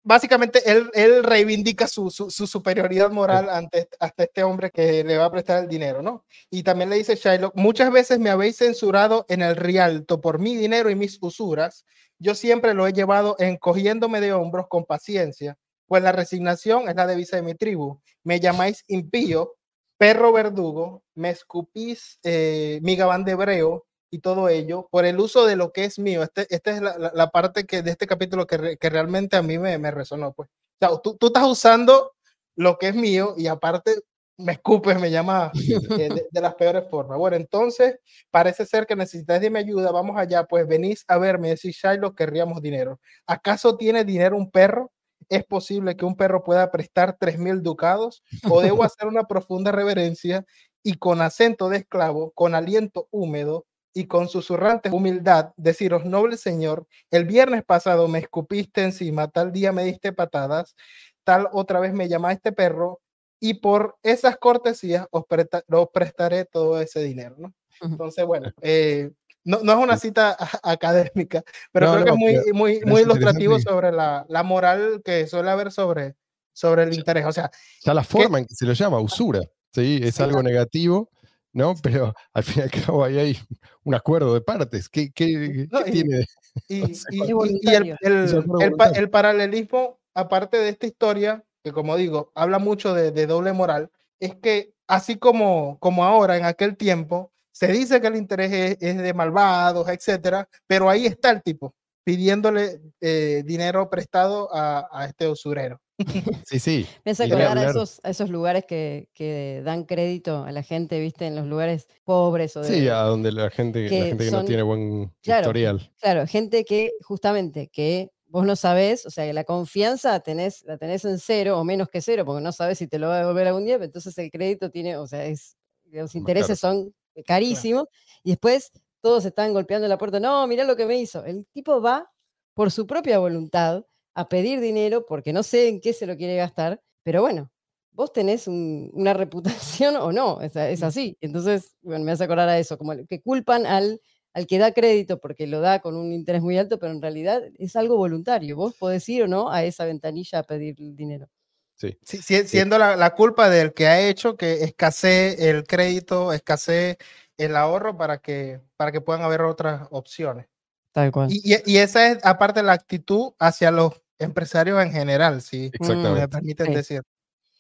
básicamente, él, él reivindica su, su- su superioridad moral ante, este- este hombre que le va a prestar el dinero, ¿no? Y también le dice Shylock, muchas veces me habéis censurado en el Rialto por mi dinero y mis usuras. Yo siempre lo he llevado encogiéndome de hombros con paciencia, pues la resignación es la devisa de mi tribu. Me llamáis impío, perro verdugo, me escupís eh, mi gabán de hebreo y todo ello por el uso de lo que es mío. Este, esta es la, la- la parte que, de este capítulo que, re- que realmente a mí me, me resonó. Pues. O sea, tú, tú estás usando lo que es mío y aparte me escupes, me llama eh, de, de las peores formas. Bueno, entonces parece ser que necesitáis de mi ayuda. Vamos allá, pues venís a verme. Decís, Shiloh, querríamos dinero. ¿Acaso tiene dinero un perro? ¿Es posible que un perro pueda prestar tres mil ducados? ¿O debo hacer una profunda reverencia y con acento de esclavo, con aliento húmedo y con susurrante humildad, deciros, noble señor, el viernes pasado me escupiste encima, tal día me diste patadas, tal otra vez me llamaste perro, y por esas cortesías os, presta- os prestaré todo ese dinero, ¿no? Entonces, bueno, eh, no, no es una cita académica, pero No, creo que es muy, muy, muy ilustrativo sobre la, la moral que suele haber sobre, sobre el interés. O sea, la forma en que se lo llama, usura, ¿sí? Es Sí. algo negativo, ¿no? Pero al fin y al cabo ahí hay un acuerdo de partes. ¿Qué, qué- No, qué y- tiene? Y, O sea, y- el, el- pa- paralelismo, aparte de esta historia, que como digo, habla mucho de, de doble moral, es que así como, como ahora, en aquel tiempo, se dice que el interés es, es de malvados, etcétera, pero ahí está el tipo pidiéndole eh, dinero prestado a, a este usurero. Sí, sí. Me hace acordar a esos, a esos lugares que, que dan crédito a la gente, viste, en los lugares pobres o de, Sí, a donde la gente, la que gente que no son- tiene buen Claro. historial. Claro, gente que justamente que vos no sabés, o sea, que la confianza tenés, la tenés en cero o menos que cero, porque no sabes si te lo va a devolver algún día, pero entonces el crédito tiene, o sea, es, los intereses son carísimos y después todos están golpeando la puerta, no, mirá lo que me hizo. El tipo va por su propia voluntad a pedir dinero porque no sé en qué se lo quiere gastar, pero bueno, vos tenés un- una reputación o no, es, es así. Entonces, bueno, me hace acordar a eso, como que culpan al al que da crédito porque lo da con un interés muy alto, pero en realidad es algo voluntario. Vos podés ir o no a esa ventanilla a pedir el dinero. Sí. Sí, si- siendo la, la culpa del que ha hecho que escasee el crédito, escasee el ahorro para que, para que puedan haber otras opciones. Tal cual. Y, y- y esa es aparte la actitud hacia los empresarios en general, si me Exactamente. permiten Sí. decir.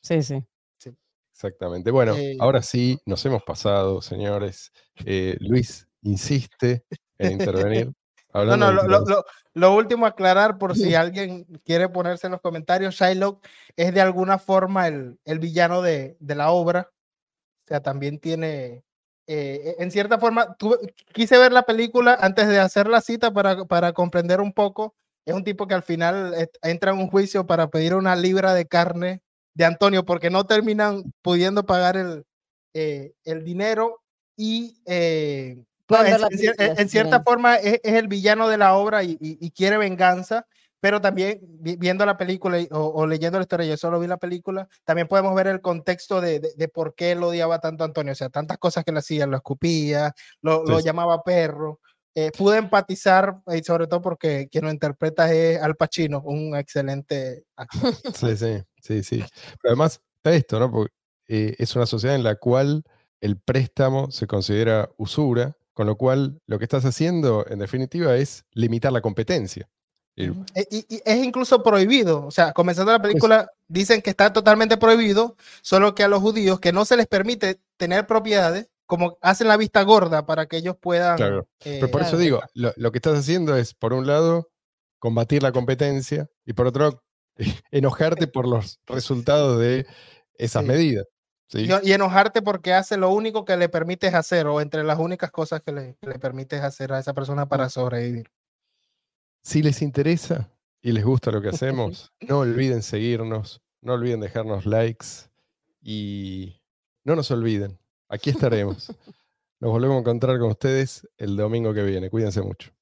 Sí, sí. Exactamente. Bueno, Eh, ahora sí, nos hemos pasado, señores. Eh, Luis insiste en intervenir. No, Hablando no, de lo, último aclarar por si alguien quiere ponerse en los comentarios, Shylock es de alguna forma el, el villano de, de la obra. O sea, también tiene, eh, en cierta forma, tuve- quise ver la película antes de hacer la cita para, para comprender un poco. Es un tipo que al final entra en un juicio para pedir una libra de carne de Antonio porque no terminan pudiendo pagar el, eh, el dinero y... eh, Pueden en, cierta forma es, es el villano de la obra y, y- y quiere venganza, pero también vi- viendo la película y- o, o leyendo la historia, yo solo vi la película, también podemos ver el contexto de, de- de por qué él odiaba tanto a Antonio, o sea, tantas cosas que le hacía, lo escupía, lo, lo llamaba perro. Eh, pude empatizar, y sobre todo porque quien lo interpreta es Al Pacino, un excelente actor. Sí, sí, sí, sí. Pero además está esto, ¿no? Porque eh, es una sociedad en la cual el préstamo se considera usura, con lo cual lo que estás haciendo, en definitiva, es limitar la competencia. Y- Eh, Y, y es incluso prohibido. O sea, comenzando la película, dicen que está totalmente prohibido, solo que a los judíos que no se les permite tener propiedades, como hacen la vista gorda para que ellos puedan. Claro. eh, Pero por eso digo, lo, lo que estás haciendo es, por un lado, combatir la competencia y por otro, enojarte por los resultados de esas Sí. medidas. ¿sí? y, y enojarte porque hace lo único que le permites hacer, o entre las únicas cosas que le, que le permites hacer a esa persona para sobrevivir. Si les interesa y les gusta lo que hacemos, no olviden seguirnos, no olviden dejarnos likes y no nos olviden, aquí estaremos. Nos volvemos a encontrar con ustedes el domingo que viene. Cuídense mucho.